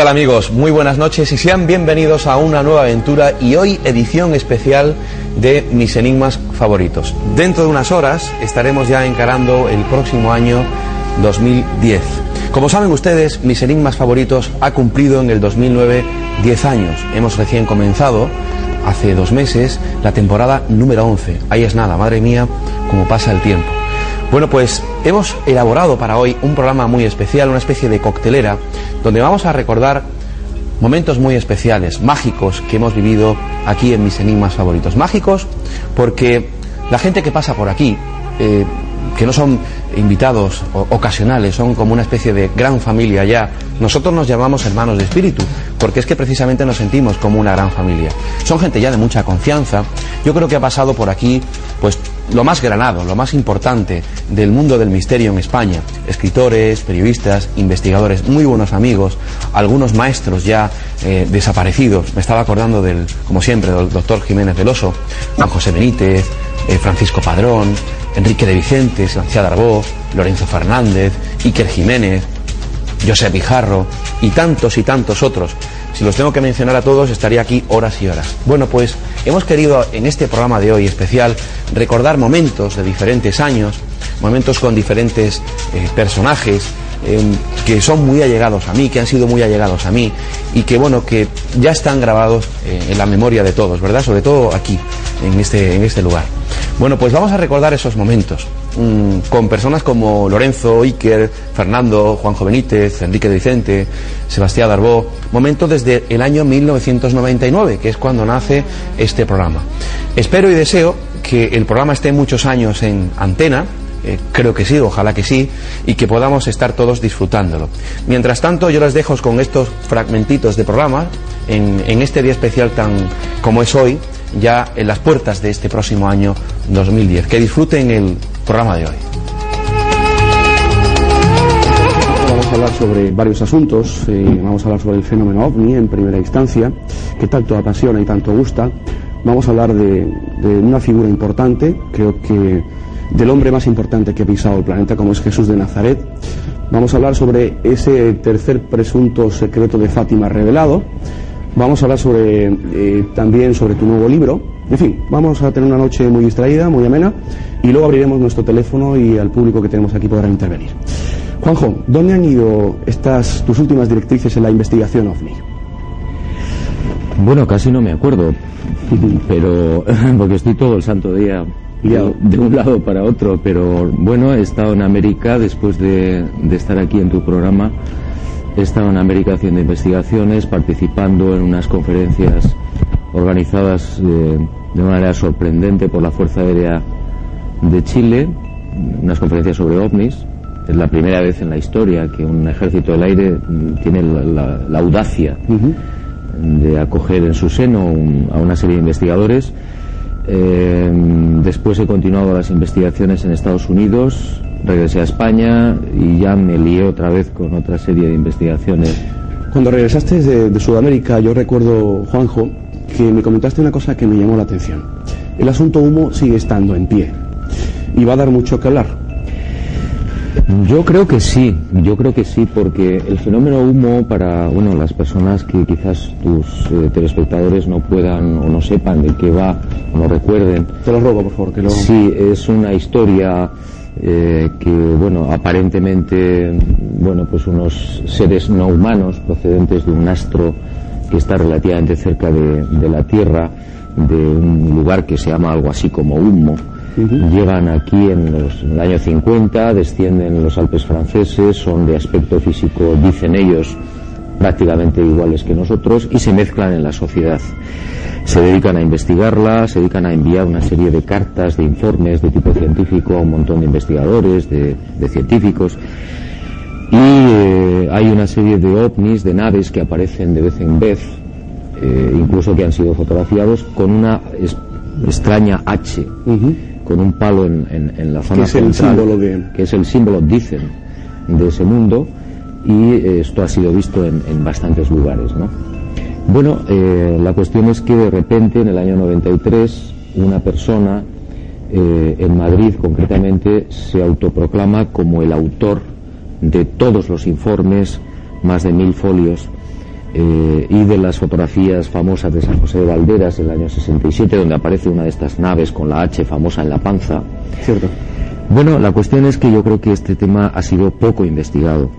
¿Qué tal amigos? Muy buenas noches y sean bienvenidos a una nueva aventura y hoy edición especial de mis enigmas favoritos. Dentro de unas horas estaremos ya encarando el próximo año 2010. Como saben ustedes, mis enigmas favoritos ha cumplido en el 2009 10 años. Hemos recién comenzado hace dos meses la temporada número 11. Ahí es nada, madre mía, cómo pasa el tiempo. Bueno, pues hemos elaborado para hoy un programa muy especial, una especie de coctelera, donde vamos a recordar momentos muy especiales, mágicos, que hemos vivido aquí en mis enigmas favoritos. Mágicos porque la gente que pasa por aquí, eh, que no son invitados ocasionales, son como una especie de gran familia ya. Nosotros nos llamamos hermanos de espíritu, porque es que precisamente nos sentimos como una gran familia. Son gente ya de mucha confianza. Yo creo que ha pasado por aquí, pues, lo más granado, lo más importante del mundo del misterio en España. Escritores, periodistas, investigadores, muy buenos amigos, algunos maestros ya eh, desaparecidos. Me estaba acordando del, como siempre, del doctor Jiménez Veloso, Juan José Benítez, eh, Francisco Padrón, Enrique de Vicente, Sebastián Darbó, Lorenzo Fernández, Iker Jiménez, José Pijarro y tantos y tantos otros. Si los tengo que mencionar a todos estaría aquí horas y horas. Bueno, pues hemos querido en este programa de hoy especial recordar momentos de diferentes años, momentos con diferentes eh, personajes em, que son muy allegados a mí, que han sido muy allegados a mí y que bueno, que ya están grabados eh, en la memoria de todos, ¿verdad? Sobre todo aquí, en este, en este lugar. Bueno, pues vamos a recordar esos momentos mm, con personas como Lorenzo, Iker, Fernando, Juanjo Benítez, Enrique de Vicente, Sebastián Darbó, momentos desde el año 1999, que es cuando nace este programa. Espero y deseo que el programa esté muchos años en antena, eh, creo que sí, ojalá que sí, y que podamos estar todos disfrutándolo. Mientras tanto, yo les dejo con estos fragmentitos de programa en, en este día especial tan como es hoy, ya en las puertas de este próximo año 2010. Que disfruten el programa de hoy. Vamos a hablar sobre varios asuntos. Eh, vamos a hablar sobre el fenómeno ovni en primera instancia, que tanto apasiona y tanto gusta. Vamos a hablar de, de una figura importante, creo que del hombre más importante que ha pisado el planeta, como es Jesús de Nazaret. Vamos a hablar sobre ese tercer presunto secreto de Fátima revelado. Vamos a hablar sobre, eh, también sobre tu nuevo libro. En fin, vamos a tener una noche muy distraída, muy amena, y luego abriremos nuestro teléfono y al público que tenemos aquí podrá intervenir. Juanjo, ¿dónde han ido estas tus últimas directrices en la investigación OVNI? Bueno, casi no me acuerdo, pero porque estoy todo el santo día de, de un lado para otro, pero bueno, he estado en América después de, de estar aquí en tu programa He estado en América haciendo investigaciones, participando en unas conferencias organizadas eh, de una manera sorprendente por la Fuerza Aérea de Chile, unas conferencias sobre ovnis. Es la primera vez en la historia que un ejército del aire tiene la, la, audacia uh -huh. de acoger en su seno un, a una serie de investigadores. Eh, después he continuado las investigaciones en Estados Unidos, regresé a España y ya me lié otra vez con otra serie de investigaciones. Cuando regresaste de, de, Sudamérica, yo recuerdo, Juanjo, que me comentaste una cosa que me llamó la atención. El asunto humo sigue estando en pie y va a dar mucho que hablar. Yo creo que sí, yo creo que sí, porque el fenómeno humo para bueno las personas que quizás tus eh, telespectadores no puedan o no sepan de qué va o no recuerden. Te lo robo, por favor, que lo. Sí, es una historia eh, que bueno aparentemente bueno pues unos seres no humanos procedentes de un astro que está relativamente cerca de, de la Tierra de un lugar que se llama algo así como Humo uh -huh. llegan aquí en, los, en, el año 50 descienden en los Alpes franceses son de aspecto físico dicen ellos prácticamente iguales que nosotros y se mezclan en la sociedad se dedican a investigarla, se dedican a enviar una serie de cartas, de informes de tipo científico a un montón de investigadores, de, de científicos. Y eh, hay una serie de ovnis, de naves que aparecen de vez en vez, eh, incluso que han sido fotografiaados, con una extraña H, uh -huh. Con un palo en, en, en la zona que es central, el símbolo de... que es el símbolo, dicen, de ese mundo, y eh, esto ha sido visto en, en bastantes lugares, ¿no? Bueno, eh, la cuestión es que de repente en el año 93 una persona eh, en Madrid concretamente se autoproclama como el autor de todos los informes, más de mil folios, eh, y de las fotografías famosas de San José de Valderas del año 67, donde aparece una de estas naves con la H famosa en la panza. Cierto. Bueno, la cuestión es que yo creo que este tema ha sido poco investigado.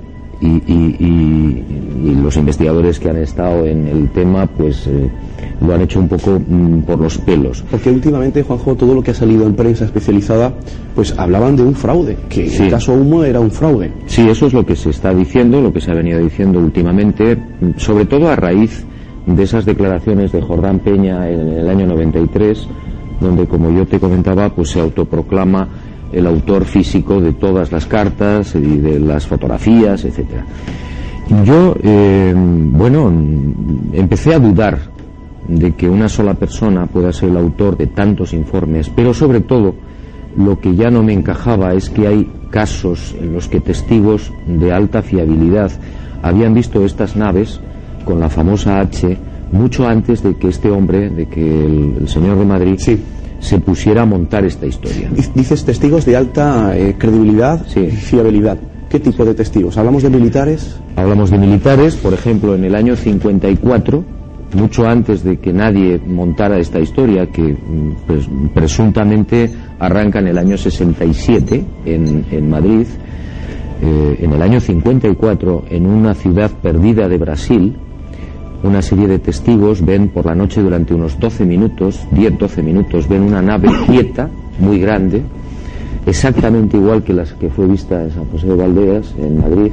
Y, y- los investigadores que han estado en el tema pues eh, lo han hecho un poco mm, por los pelos. Porque últimamente, Juanjo, todo lo que ha salido en prensa especializada, pues hablaban de un fraude, que Sí. el caso Humo era un fraude. Sí, eso es lo que se está diciendo, lo que se ha venido diciendo últimamente, mm, sobre todo a raíz de esas declaraciones de Jordán Peña en el año 93, donde, como yo te comentaba, pues se autoproclama el autor físico de todas las cartas y de las fotografías, etcétera. Yo, eh, bueno, empecé a dudar de que una sola persona pueda ser el autor de tantos informes, pero sobre todo lo que ya no me encajaba es que hay casos en los que testigos de alta fiabilidad habían visto estas naves con la famosa H mucho antes de que este hombre, de que el, el señor de Madrid. Se pusiera a montar esta historia. Dic- Dices testigos de alta eh, credibilidad Sí. y fiabilidad. ¿Qué tipo de testigos? ¿Hablamos de militares? Hablamos de militares, por ejemplo, en el año 54, mucho antes de que nadie montara esta historia, que mm, pues, presuntamente arranca en el año 67 en, en Madrid, eh, en el año 54, en una ciudad perdida de Brasil, una serie de testigos ven por la noche durante unos 12 minutos, 10-12 minutos, ven una nave quieta, muy grande, exactamente igual que la que fue vista en San José de Valderas, en Madrid,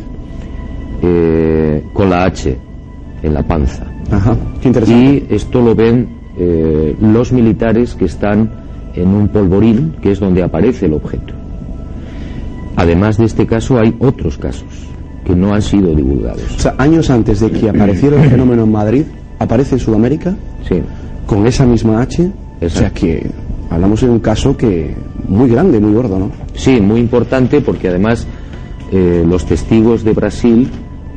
eh, con la H en la panza. Ajá, qué interesante. Y esto lo ven eh, los militares que están en un polvorín, que es donde aparece el objeto. Además de este caso, hay otros casos que no han sido divulgados. O sea, años antes de que apareciera el fenómeno en Madrid, aparece en Sudamérica Sí. con esa misma H. O sea Exacto. que hablamos de un caso que muy grande, muy gordo, ¿no? Sí, muy importante porque además eh, los testigos de Brasil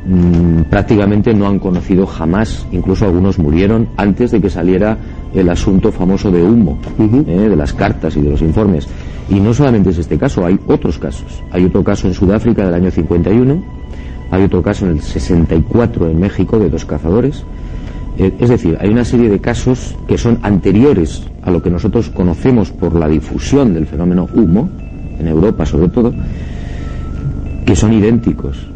mm, prácticamente no han conocido jamás, incluso algunos murieron antes de que saliera el asunto famoso de humo, eh, de las cartas y de los informes. Y no solamente es este caso, hay otros casos. Hay otro caso en Sudáfrica del año 51, hay otro caso en el 64 en México de dos cazadores. Eh, es decir, hay una serie de casos que son anteriores a lo que nosotros conocemos por la difusión del fenómeno humo, en Europa sobre todo, que son idénticos.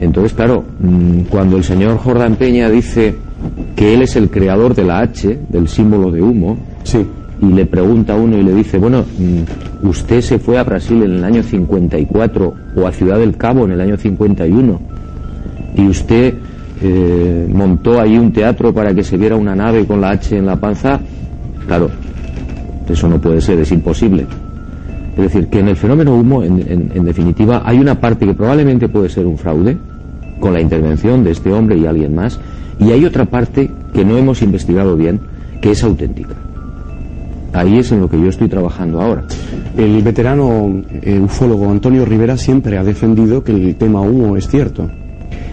Entonces, claro, mm, cuando el señor Jordán Peña dice que él es el creador de la H, del símbolo de humo, Sí. y le pregunta a uno y le dice, bueno, mm, usted se fue a Brasil en el año 54 o a Ciudad del Cabo en el año 51 y usted eh, montó ahí un teatro para que se viera una nave con la H en la panza, claro, eso no puede ser, es imposible. Es decir, que en el fenómeno humo, en, en- en definitiva, hay una parte que probablemente puede ser un fraude, con la intervención de este hombre y alguien más, y hay otra parte que no hemos investigado bien, que es auténtica. Ahí es en lo que yo estoy trabajando ahora. El veterano eh, ufólogo Antonio Rivera siempre ha defendido que el tema humo es cierto.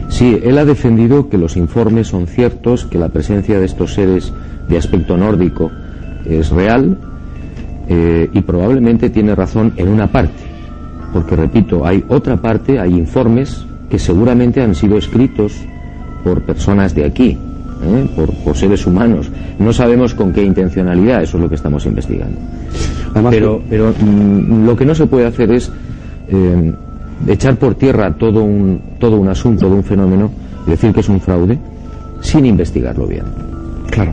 Sí, él ha defendido que los informes son ciertos, que la presencia de estos seres de aspecto nórdico es real eh, y probablemente tiene razón en una parte, porque repito, hay otra parte, hay informes que seguramente han sido escritos por personas de aquí, ¿eh? por, por seres humanos. No sabemos con qué intencionalidad, eso es lo que estamos investigando. Además, Pero, pero mm, lo que no se puede hacer es eh, echar por tierra todo un, todo un asunto de un fenómeno decir que es un fraude sin investigarlo bien. Claro.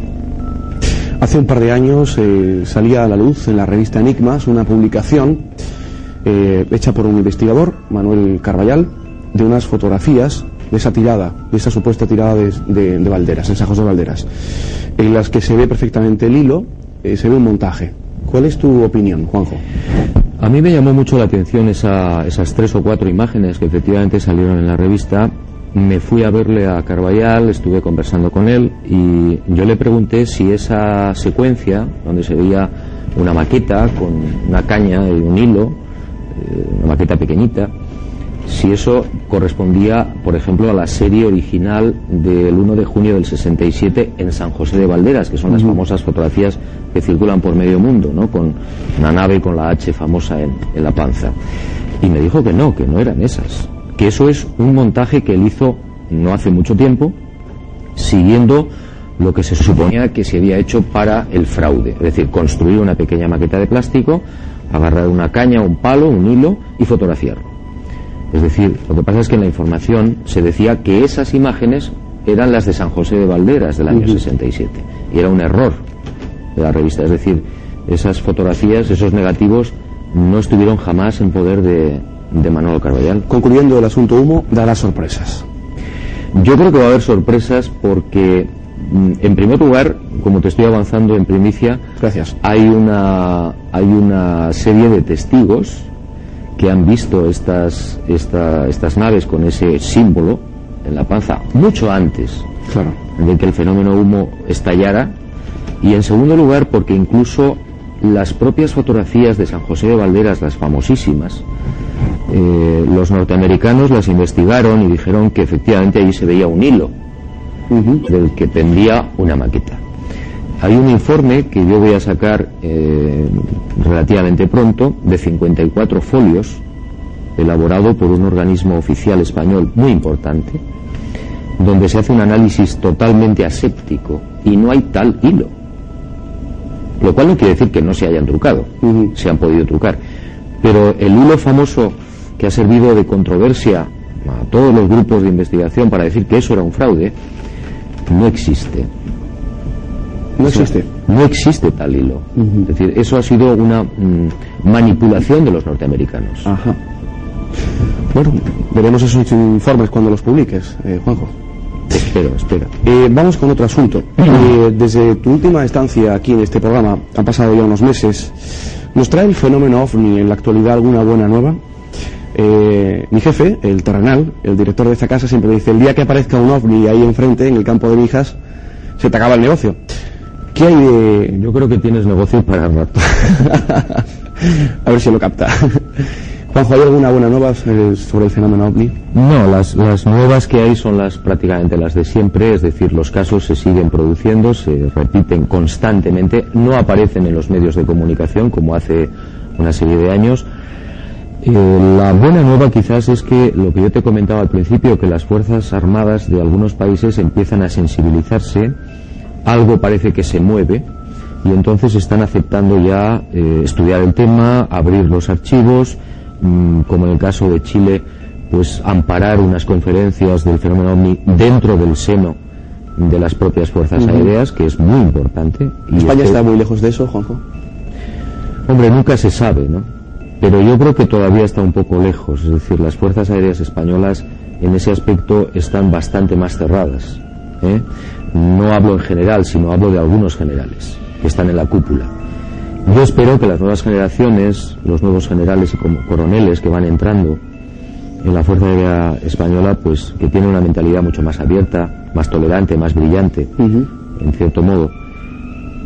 Hace un par de años eh, salía a la luz en la revista Enigmas una publicación hecha por un investigador, Manuel Carballal, de unas fotografías de esa tirada, de esa supuesta tirada de, de- de Valderas, en San José de Valderas, en las que se ve perfectamente el hilo, eh, se ve un montaje. ¿Cuál es tu opinión, Juanjo? A mí me llamó mucho la atención esa- esas tres o cuatro imágenes que efectivamente salieron en la revista. Me fui a verle a Carballal, estuve conversando con él y yo le pregunté si esa secuencia, donde se veía una maqueta con una caña y un hilo, eh, una maqueta pequeñita, si eso correspondía, por ejemplo, a la serie original del 1 de junio del 67 en San José de Valderas, que son las famosas fotografías que circulan por medio mundo, ¿no? Con una nave con la H famosa en, en la panza. Y me dijo que no, que no eran esas, que eso es un montaje que él hizo no hace mucho tiempo siguiendo lo que se suponía que se había hecho para el fraude, es decir, construir una pequeña maqueta de plástico, agarrar una caña, un palo, un hilo y fotografiarlo. Es decir, lo que pasa es que en la información se decía que esas imágenes eran las de San José de Valderas del año 67 y era un error de la revista, es decir, esas fotografías, esos negativos no estuvieron jamás en poder de, de Manuel Carballal. Concluyendo el asunto humo, dará sorpresas. Yo creo que va a haber sorpresas porque, mm, en primer lugar, como te estoy avanzando en primicia, Gracias. hay una, hay una serie de testigos que han visto estas, esta- estas naves con ese símbolo en la panza mucho antes Claro. de que el fenómeno humo estallara y en segundo lugar porque incluso las propias fotografías de San José de Valderas, las famosísimas, eh, los norteamericanos las investigaron y dijeron que efectivamente allí se veía un hilo del que pendía una maqueta. Hay un informe que yo voy a sacar eh, relativamente pronto, de 54 folios, elaborado por un organismo oficial español muy importante, donde se hace un análisis totalmente aséptico y no hay tal hilo. Lo cual no quiere decir que no se hayan trucado, Ujú. se han podido trucar. Pero el hilo famoso que ha servido de controversia a todos los grupos de investigación para decir que eso era un fraude, no existe. No existe. No existe tal hilo. Es decir, eso ha sido una mm, manipulación de los norteamericanos. Ajá. Bueno, veremos esos informes cuando los publiques, eh, Juanjo. Espero, espera. Eh, vamos con otro asunto. Eh, desde tu última estancia aquí en este programa, han pasado ya unos meses, ¿nos trae el fenómeno OVNI en la actualidad alguna buena nueva? Eh, mi jefe, el terrenal, el director de esta casa, siempre dice, el día que aparezca un OVNI ahí enfrente, en el campo de Mijas, se te acaba el negocio. ¿Qué hay de...? Yo creo que tienes negocio para rato. A ver si lo capta. Juanjo, ¿hay alguna buena nueva sobre el fenómeno OVNI? No, las, las nuevas que hay son las prácticamente las de siempre, es decir, los casos se siguen produciendo, se repiten constantemente, no aparecen en los medios de comunicación como hace una serie de años. Eh, la buena nueva quizás es que lo que yo te comentaba al principio, que las Fuerzas Armadas de algunos países empiezan a sensibilizarse, algo parece que se mueve y entonces están aceptando ya eh, estudiar el tema, abrir los archivos, mm, como en el caso de Chile, pues amparar unas conferencias del fenómeno OVNI dentro del seno de las propias fuerzas aéreas, que es muy importante. Y ¿España este- está muy lejos de eso, Juanjo? Hombre, nunca se sabe, ¿no? Pero yo creo que todavía está un poco lejos. Es decir, las fuerzas aéreas españolas en ese aspecto están bastante más cerradas. ¿eh? No hablo en general, sino hablo de algunos generales que están en la cúpula. Yo espero que las nuevas generaciones, los nuevos generales y como coroneles que van entrando en la Fuerza Aérea Española, pues que tienen una mentalidad mucho más abierta, más tolerante, más brillante, en cierto modo,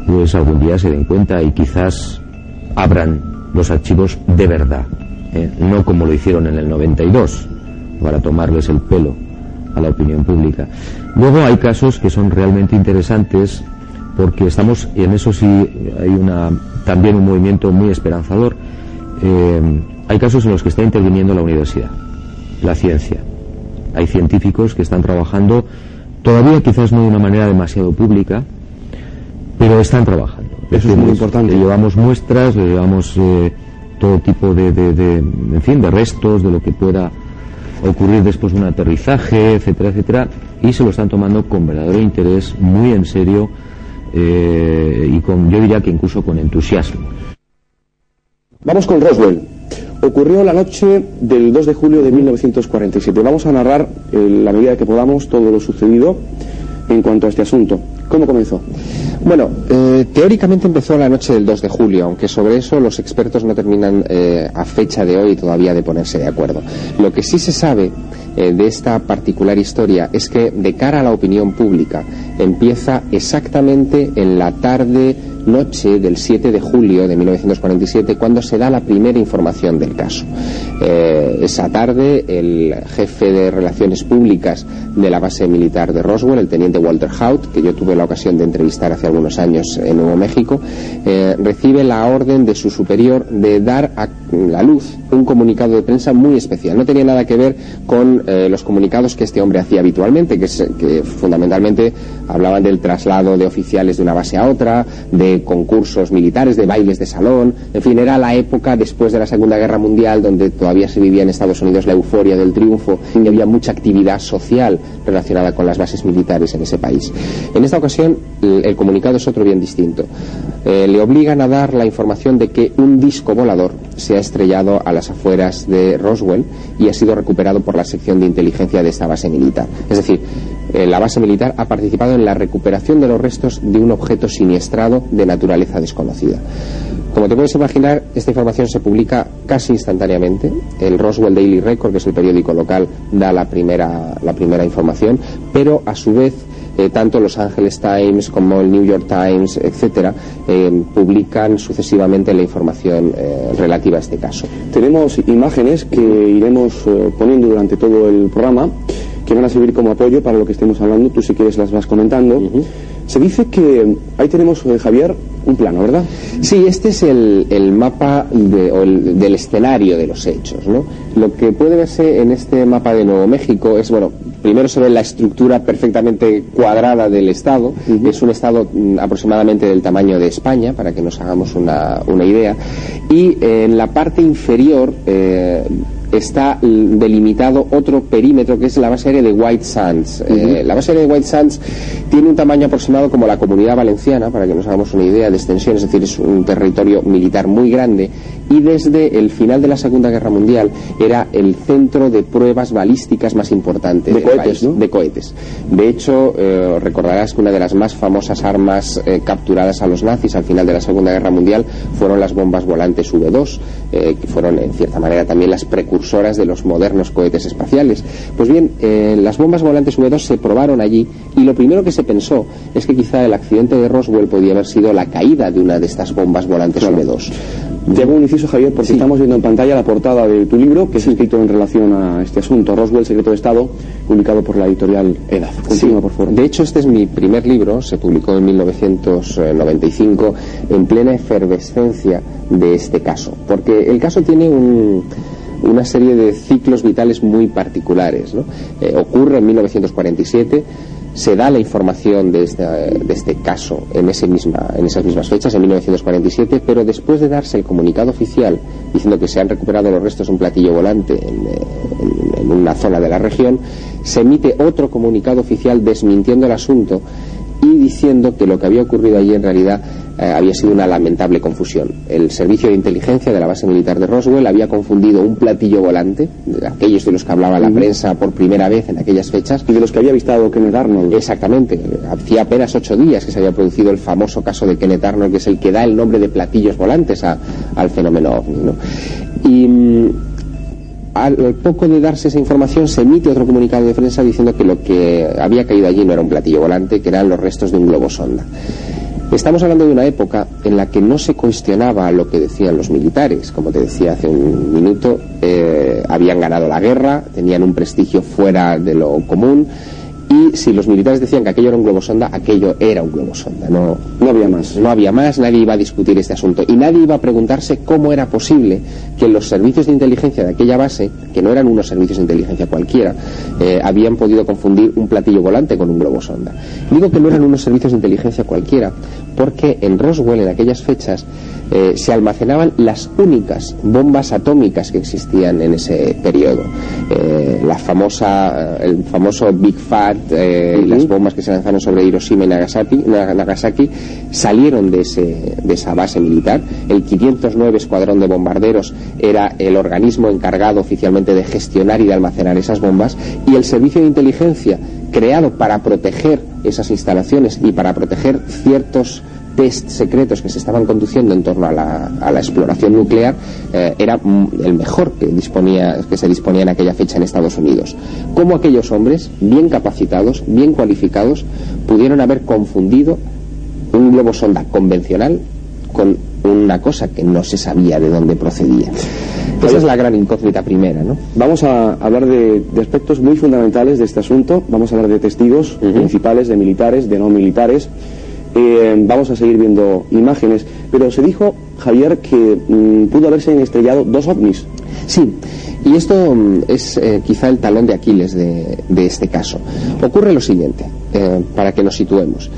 pues algún día se den cuenta y quizás abran los archivos de verdad, ¿eh? no como lo hicieron en el 92, para tomarles el pelo a la opinión pública. Luego hay casos que son realmente interesantes porque estamos, y en eso sí hay una, también un movimiento muy esperanzador, eh, hay casos en los que está interviniendo la universidad, la ciencia. Hay científicos que están trabajando, todavía quizás no de una manera demasiado pública, pero están trabajando. Eso es muy importante. Le llevamos muestras, le llevamos eh, todo tipo de, de- de- en fin, de restos, de lo que pueda ocurrir después de un aterrizaje, etcétera, etcétera, y se lo están tomando con verdadero interés, muy en serio, eh, y con, yo diría que incluso con entusiasmo. Vamos con Roswell. Ocurrió la noche del 2 de julio de 1947. Vamos a narrar, en la medida que podamos, todo lo sucedido en cuanto a este asunto. ¿Cómo comenzó? Bueno, eh, teóricamente empezó la noche del 2 de julio, aunque sobre eso los expertos no terminan eh, a fecha de hoy todavía de ponerse de acuerdo. Lo que sí se sabe eh, de esta particular historia es que de cara a la opinión pública empieza exactamente en la tarde noche del 7 de julio de 1947 cuando se da la primera información del caso. Eh, esa tarde el jefe de relaciones públicas de la base militar de Roswell, el teniente Walter Hout, que yo tuve la ocasión de entrevistar hace algunos años en Nuevo México, eh, recibe la orden de su superior de dar a la luz un comunicado de prensa muy especial. No tenía nada que ver con eh, los comunicados que este hombre hacía habitualmente, que, que fundamentalmente hablaban del traslado de oficiales de una base a otra, de concursos militares, de bailes de salón, en fin, era la época después de la Segunda Guerra Mundial donde todavía se vivía en Estados Unidos la euforia del triunfo y había mucha actividad social relacionada con las bases militares en ese país. En esta ocasión el, comunicado es otro bien distinto. Eh, le obligan a dar la información de que un disco volador se ha estrellado a las afueras de Roswell y ha sido recuperado por la sección de inteligencia de esta base militar. Es decir, eh, la base militar ha participado en la recuperación de los restos de un objeto siniestrado de naturaleza desconocida. Como te puedes imaginar, esta información se publica casi instantáneamente. El Roswell Daily Record, que es el periódico local, da la primera, la primera información, pero a su vez eh, tanto Los Angeles Times como el New York Times, etcétera, eh, publican sucesivamente la información relativa a este caso. Tenemos imágenes que iremos poniendo durante todo el programa que van a servir como apoyo para lo que estemos hablando. Tú si quieres las vas comentando. Se dice que ahí tenemos, eh, Javier, un plano, ¿verdad? Sí, este es el, mapa del escenario de los hechos. ¿no? Lo que puede verse en este mapa de Nuevo México es, bueno, primero se ve la estructura perfectamente cuadrada del Estado. Es un Estado mm, aproximadamente del tamaño de España, para que nos hagamos una, una idea. Y en la parte inferior... Eh, está delimitado otro perímetro que es la base aérea de White Sands. Eh, la base aérea de White Sands tiene un tamaño aproximado como la comunidad valenciana, para que nos hagamos una idea de extensión, es decir, es un territorio militar muy grande y desde el final de la Segunda Guerra Mundial era el centro de pruebas balísticas más importantes de cohetes, de cohetes. De hecho, eh, recordarás que una de las más famosas armas eh, capturadas a los nazis al final de la Segunda Guerra Mundial fueron las bombas volantes V2, que fueron en cierta manera también las precursoras de los modernos cohetes espaciales. Pues bien, eh, las bombas volantes V2 se probaron allí y lo primero que se pensó es que quizá el accidente de Roswell podía haber sido la caída de una de estas bombas volantes V2. Te hago un inciso, Javier, porque estamos viendo en pantalla la portada de tu libro, que es escrito en relación a este asunto, Roswell, Secreto de Estado, publicado por la editorial EDAF. Continúa, por favor. De hecho, este es mi primer libro, se publicó en 1995, en plena efervescencia de este caso, porque el caso tiene un una serie de ciclos vitales muy particulares. Eh, ocurre en 1947, se da la información de este, de este caso en, ese misma, en esas mismas fechas, en 1947, pero después de darse el comunicado oficial diciendo que se han recuperado los restos de un platillo volante en una zona de la región, se emite otro comunicado oficial desmintiendo el asunto y diciendo que lo que había ocurrido allí en realidad eh, había sido una lamentable confusión. El servicio de inteligencia de la base militar de Roswell había confundido un platillo volante, aquellos de los que hablaba la prensa por primera vez en aquellas fechas. Y de los que había visto Kenneth Arnold. Exactamente. Hacía apenas ocho días que se había producido el famoso caso de Kenneth Arnold, que es el que da el nombre de platillos volantes al fenómeno ovni. Y mm, al poco de darse esa información se emite otro comunicado de prensa diciendo que lo que había caído allí no era un platillo volante, que eran los restos de un globo sonda. Estamos hablando de una época en la que no se cuestionaba lo que decían los militares. Como te decía hace un minuto, eh, habían ganado la guerra, tenían un prestigio fuera de lo común y si los militares decían que aquello era un globo sonda, aquello era un globo sonda. No, no había más. No había más, nadie iba a discutir este asunto. Y nadie iba a preguntarse cómo era posible que los servicios de inteligencia de aquella base, que no eran unos servicios de inteligencia cualquiera, eh, habían podido confundir un platillo volante con un globo sonda. Digo que no eran unos servicios de inteligencia cualquiera, porque en Roswell, en aquellas fechas, eh, se almacenaban las únicas bombas atómicas que existían en ese periodo. Eh, la famosa, el famoso Big Fat, eh, las bombas que se lanzaron sobre Hiroshima y Nagasaki, Nagasaki salieron de, ese, de esa base militar. El 509 Escuadrón de Bombarderos era el organismo encargado oficialmente de gestionar y de almacenar esas bombas y el servicio de inteligencia creado para proteger esas instalaciones y para proteger ciertos test secretos que se estaban conduciendo en torno a la, a la exploración nuclear eh, era el mejor que, disponía, que se disponía en aquella fecha en Estados Unidos. Cómo aquellos hombres, bien capacitados, bien cualificados, pudieron haber confundido un globo sonda convencional con una cosa que no se sabía de dónde procedía. Esa es la gran incógnita primera, ¿no? Vamos a hablar de, de aspectos muy fundamentales de este asunto. Vamos a hablar de testigos principales, de militares, de no militares. Eh, vamos a seguir viendo imágenes. Pero se dijo, Javier, que mm, pudo haberse estrellado dos ovnis. Sí, y esto mm, es eh, quizá el talón de Aquiles de, este caso. Ocurre lo siguiente, eh, para que nos situemos.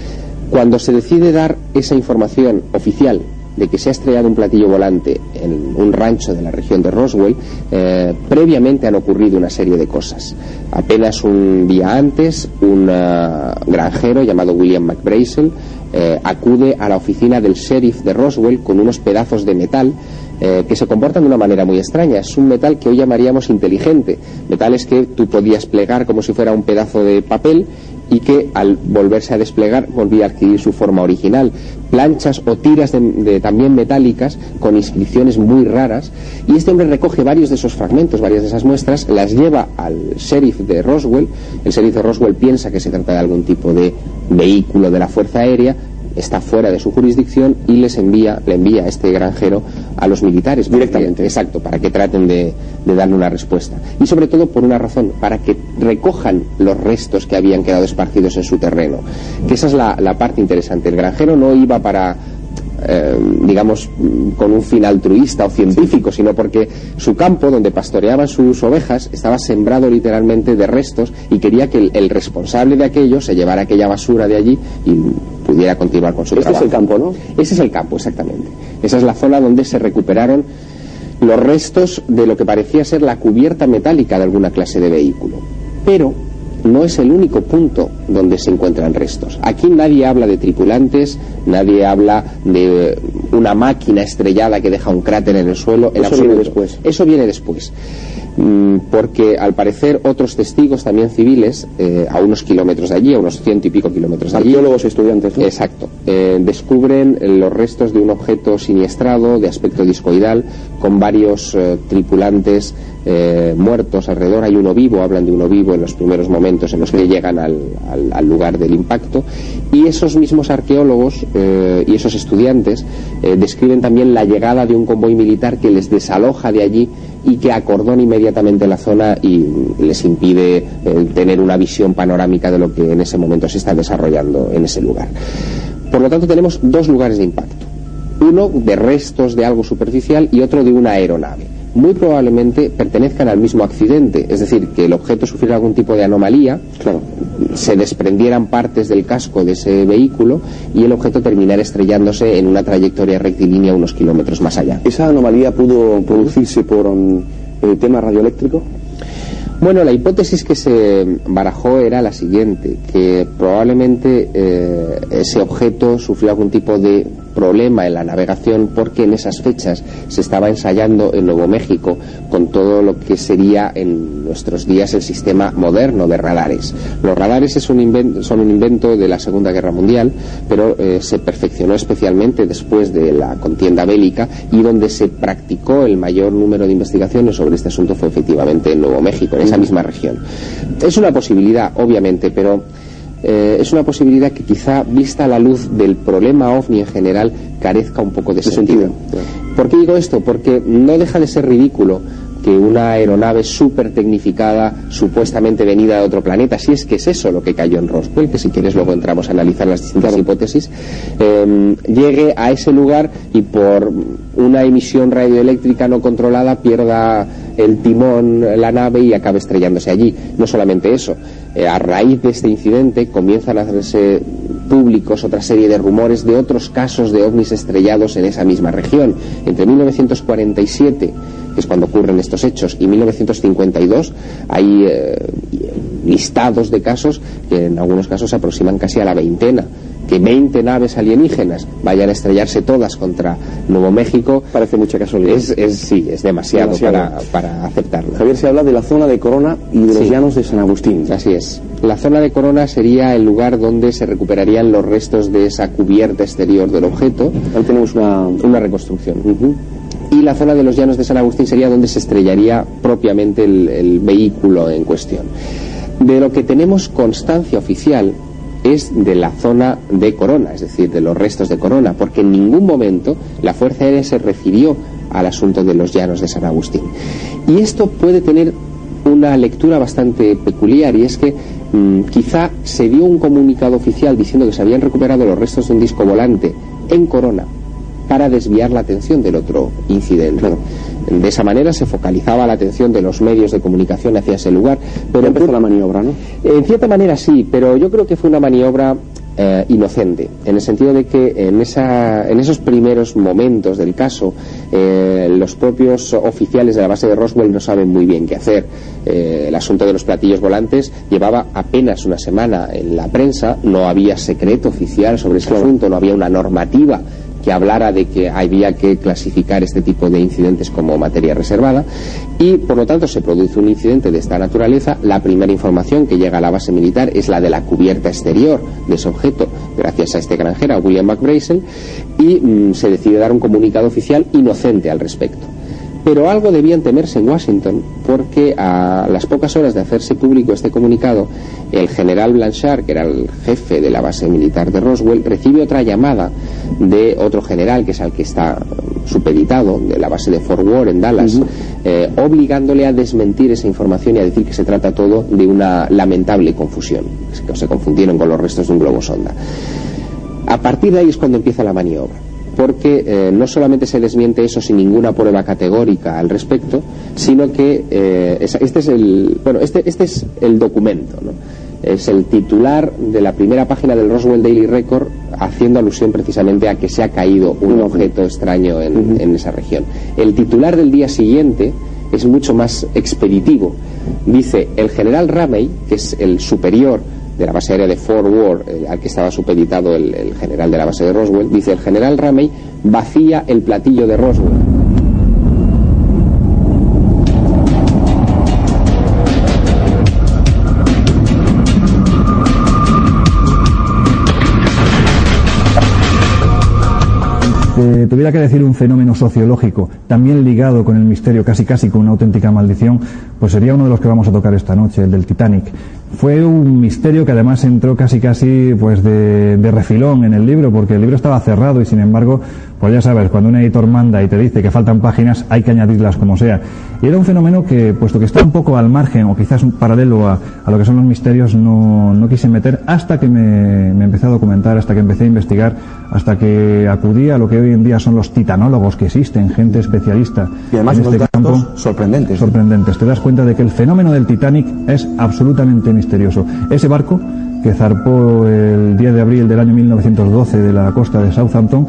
Cuando se decide dar esa información oficial de que se ha estrellado un platillo volante en un rancho de la región de Roswell, eh, previamente han ocurrido una serie de cosas. Apenas un día antes, un eh, granjero llamado William McBrazel eh, acude a la oficina del sheriff de Roswell con unos pedazos de metal eh, que se comportan de una manera muy extraña. Es un metal que hoy llamaríamos inteligente. Metales que tú podías plegar como si fuera un pedazo de papel y que al volverse a desplegar volvía a adquirir su forma original. Planchas o tiras de, de también metálicas con inscripciones muy raras y este hombre recoge varios de esos fragmentos, varias de esas muestras, las lleva al sheriff de Roswell. El sheriff de Roswell piensa que se trata de algún tipo de vehículo de la Fuerza Aérea, está fuera de su jurisdicción y les envía, le envía a este granjero a los militares Directamente. exacto, para que traten de, de darle una respuesta. Y sobre todo por una razón, para que recojan los restos que habían quedado esparcidos en su terreno. Que esa es la, la parte interesante. El granjero no iba para eh, digamos, con un fin altruista o científico, sino porque su campo, donde pastoreaban sus ovejas, estaba sembrado literalmente de restos y quería que el, el responsable de aquello se llevara aquella basura de allí y pudiera continuar con su Este es trabajo. el campo, ¿no? Ese es el campo, exactamente. Esa es la zona donde se recuperaron los restos de lo que parecía ser la cubierta metálica de alguna clase de vehículo. Pero no es el único punto donde se encuentran restos. Aquí nadie habla de tripulantes, nadie habla de una máquina estrellada que deja un cráter en el suelo. en Eso viene después. Eso viene después. Mm, Porque al parecer otros testigos también civiles, eh, a unos kilómetros de allí, a unos ciento y pico kilómetros de allí, Arqueólogos y estudiantes, ¿no? Exacto. Eh, descubren eh, los restos de un objeto siniestrado de aspecto discoidal con varios eh, tripulantes eh, muertos alrededor. Hay uno vivo, hablan de uno vivo en los primeros momentos en los que llegan al, lugar del impacto. Y esos mismos arqueólogos eh, y esos estudiantes eh, describen también la llegada de un convoy militar que les desaloja de allí y que acordona inmediatamente la zona y les impide eh, tener una visión panorámica de lo que en ese momento se está desarrollando en ese lugar. Por lo tanto, tenemos dos lugares de impacto. Uno de restos de algo superficial y otro de una aeronave. Muy probablemente pertenezcan al mismo accidente, es decir, que el objeto sufriera algún tipo de anomalía, Claro. se desprendieran partes del casco de ese vehículo y el objeto terminara estrellándose en una trayectoria rectilínea unos kilómetros más allá. ¿Esa anomalía pudo producirse por un eh, tema radioeléctrico? Bueno, la hipótesis que se barajó era la siguiente, que probablemente eh, ese objeto sufrió algún tipo de problema en la navegación porque en esas fechas se estaba ensayando en Nuevo México con todo lo que sería en nuestros días el sistema moderno de radares. Los radares son un invento de la Segunda Guerra Mundial, pero eh, se perfeccionó especialmente después de la contienda bélica y donde se practicó el mayor número de investigaciones sobre este asunto fue efectivamente en Nuevo México, esa misma región. Es una posibilidad, obviamente, pero eh, es una posibilidad que quizá, vista a la luz del problema ovni en general, carezca un poco de, De sentido. sentido. ¿Por qué digo esto? Porque no deja de ser ridículo que una aeronave súper tecnificada, supuestamente venida de otro planeta, si es que es eso lo que cayó en Roswell, que si quieres luego entramos a analizar las distintas hipótesis, eh, llegue a ese lugar y por una emisión radioeléctrica no controlada pierda el timón, la nave y acabe estrellándose allí. No solamente eso, eh, a raíz de este incidente comienzan a hacerse públicos otra serie de rumores de otros casos de ovnis estrellados en esa misma región. Entre 1947, que es cuando ocurren estos hechos, y 1952 hay eh, listados de casos que en algunos casos se aproximan casi a la veintena. Que 20 naves alienígenas vayan a estrellarse todas contra Nuevo México Parece mucha casualidad. es, es- sí, es demasiado, Demasiado. Para, para aceptarlo. Javier se habla de la zona de Corona y de los Sí. llanos de San Agustín. Así es. La zona de Corona sería el lugar donde se recuperarían los restos de esa cubierta exterior del objeto, Ahí tenemos una... una reconstrucción. Y la zona de los llanos de San Agustín sería donde se estrellaría propiamente el, el vehículo en cuestión. De lo que tenemos constancia oficial es de la zona de Corona, es decir, de los restos de Corona, porque en ningún momento la Fuerza Aérea se refirió al asunto de los llanos de San Agustín. Y esto puede tener una lectura bastante peculiar y es que mm, quizá se dio un comunicado oficial diciendo que se habían recuperado los restos de un disco volante en Corona para desviar la atención del otro incidente. De esa manera se focalizaba la atención de los medios de comunicación hacia ese lugar. Pero empezó la maniobra, ¿no? En cierta manera sí, pero yo creo que fue una maniobra eh, inocente, en el sentido de que en, esa, en esos primeros momentos del caso eh, los propios oficiales de la base de Roswell no saben muy bien qué hacer. Eh, el asunto de los platillos volantes llevaba apenas una semana en la prensa, no había secreto oficial sobre ese asunto, no había una normativa que hablara de que había que clasificar este tipo de incidentes como materia reservada y por lo tanto se produce un incidente de esta naturaleza. La primera información que llega a la base militar es la de la cubierta exterior de ese objeto, gracias a este granjero, William McBrazel, y mm, se decide dar un comunicado oficial inocente al respecto. Pero algo debían temerse en Washington, porque a las pocas horas de hacerse público este comunicado, el general Blanchard, que era el jefe de la base militar de Roswell, recibe otra llamada de otro general, que es al que está supeditado, de la base de Fort Worth en Dallas, eh, obligándole a desmentir esa información y a decir que se trata todo de una lamentable confusión, que se confundieron con los restos de un globo sonda. A partir de ahí es cuando empieza la maniobra porque eh, no solamente se desmiente eso sin ninguna prueba categórica al respecto, sino que eh, este es el bueno este este es el documento, ¿no? es el titular de la primera página del Roswell Daily Record haciendo alusión precisamente a que se ha caído un objeto extraño en, en esa región. El titular del día siguiente es mucho más expeditivo. Dice el general Ramey, que es el superior de la base aérea de Fort Worth, eh, al que estaba supeditado el, general de la base de Roswell, dice el general Ramey vacía el platillo de Roswell. eh, tuviera que decir un fenómeno sociológico también ligado con el misterio, casi casi con una auténtica maldición, pues sería uno de los que vamos a tocar esta noche, el del Titanic. Fue un misterio que además entró casi casi pues de, de refilón en el libro, porque el libro estaba cerrado y sin embargo, pues ya sabes, cuando un editor manda y te dice que faltan páginas, hay que añadirlas como sea. Y era un fenómeno que, puesto que está un poco al margen o quizás un paralelo a, a lo que son los misterios, no, no quise meter hasta que me, me empecé a documentar, hasta que empecé a investigar, hasta que acudí a lo que hoy en día son los titanólogos que existen, gente especialista Y además en unos este datos campo. sorprendentes. Sorprendentes. Te das cuenta de que el fenómeno del Titanic es absolutamente misterioso. Ese barco que zarpó el 10 de abril del año 1912 de la costa de Southampton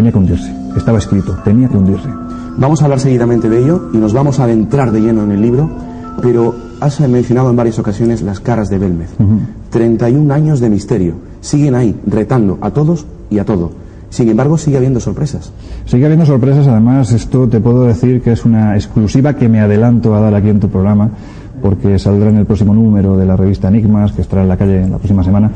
tenía que hundirse. Estaba escrito, tenía que hundirse. Vamos a hablar seguidamente de ello y nos vamos a adentrar de lleno en el libro, pero has mencionado en varias ocasiones las caras de Belmez. 31 años de misterio. Siguen ahí, retando a todos y a todo. Sin embargo, sigue habiendo sorpresas. Sigue habiendo sorpresas, además esto te puedo decir que es una exclusiva que me adelanto a dar aquí en tu programa, porque saldrá en el próximo número de la revista Enigmas, que estará en la calle la próxima semana.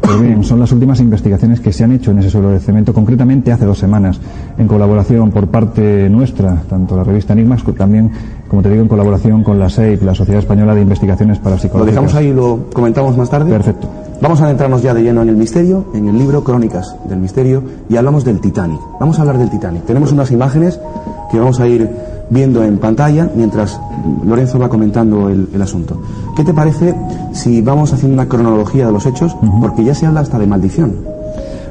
Pues bien, son las últimas investigaciones que se han hecho en ese suelo de cemento, concretamente hace dos semanas, en colaboración por parte nuestra, tanto la revista Enigmas, como también, como te digo, en colaboración con la SEIP, la Sociedad Española de Investigaciones Lo Parapsicológicas. dejamos ahí y lo comentamos más tarde. Perfecto. Vamos a adentrarnos ya de lleno en el misterio, en el libro Crónicas del Misterio, y hablamos del Titanic. Vamos a hablar del Titanic. Tenemos unas imágenes que vamos a ir viendo en pantalla mientras Lorenzo va comentando el, el asunto. ¿Qué te parece si vamos haciendo una cronología de los hechos? Porque ya se habla hasta de maldición.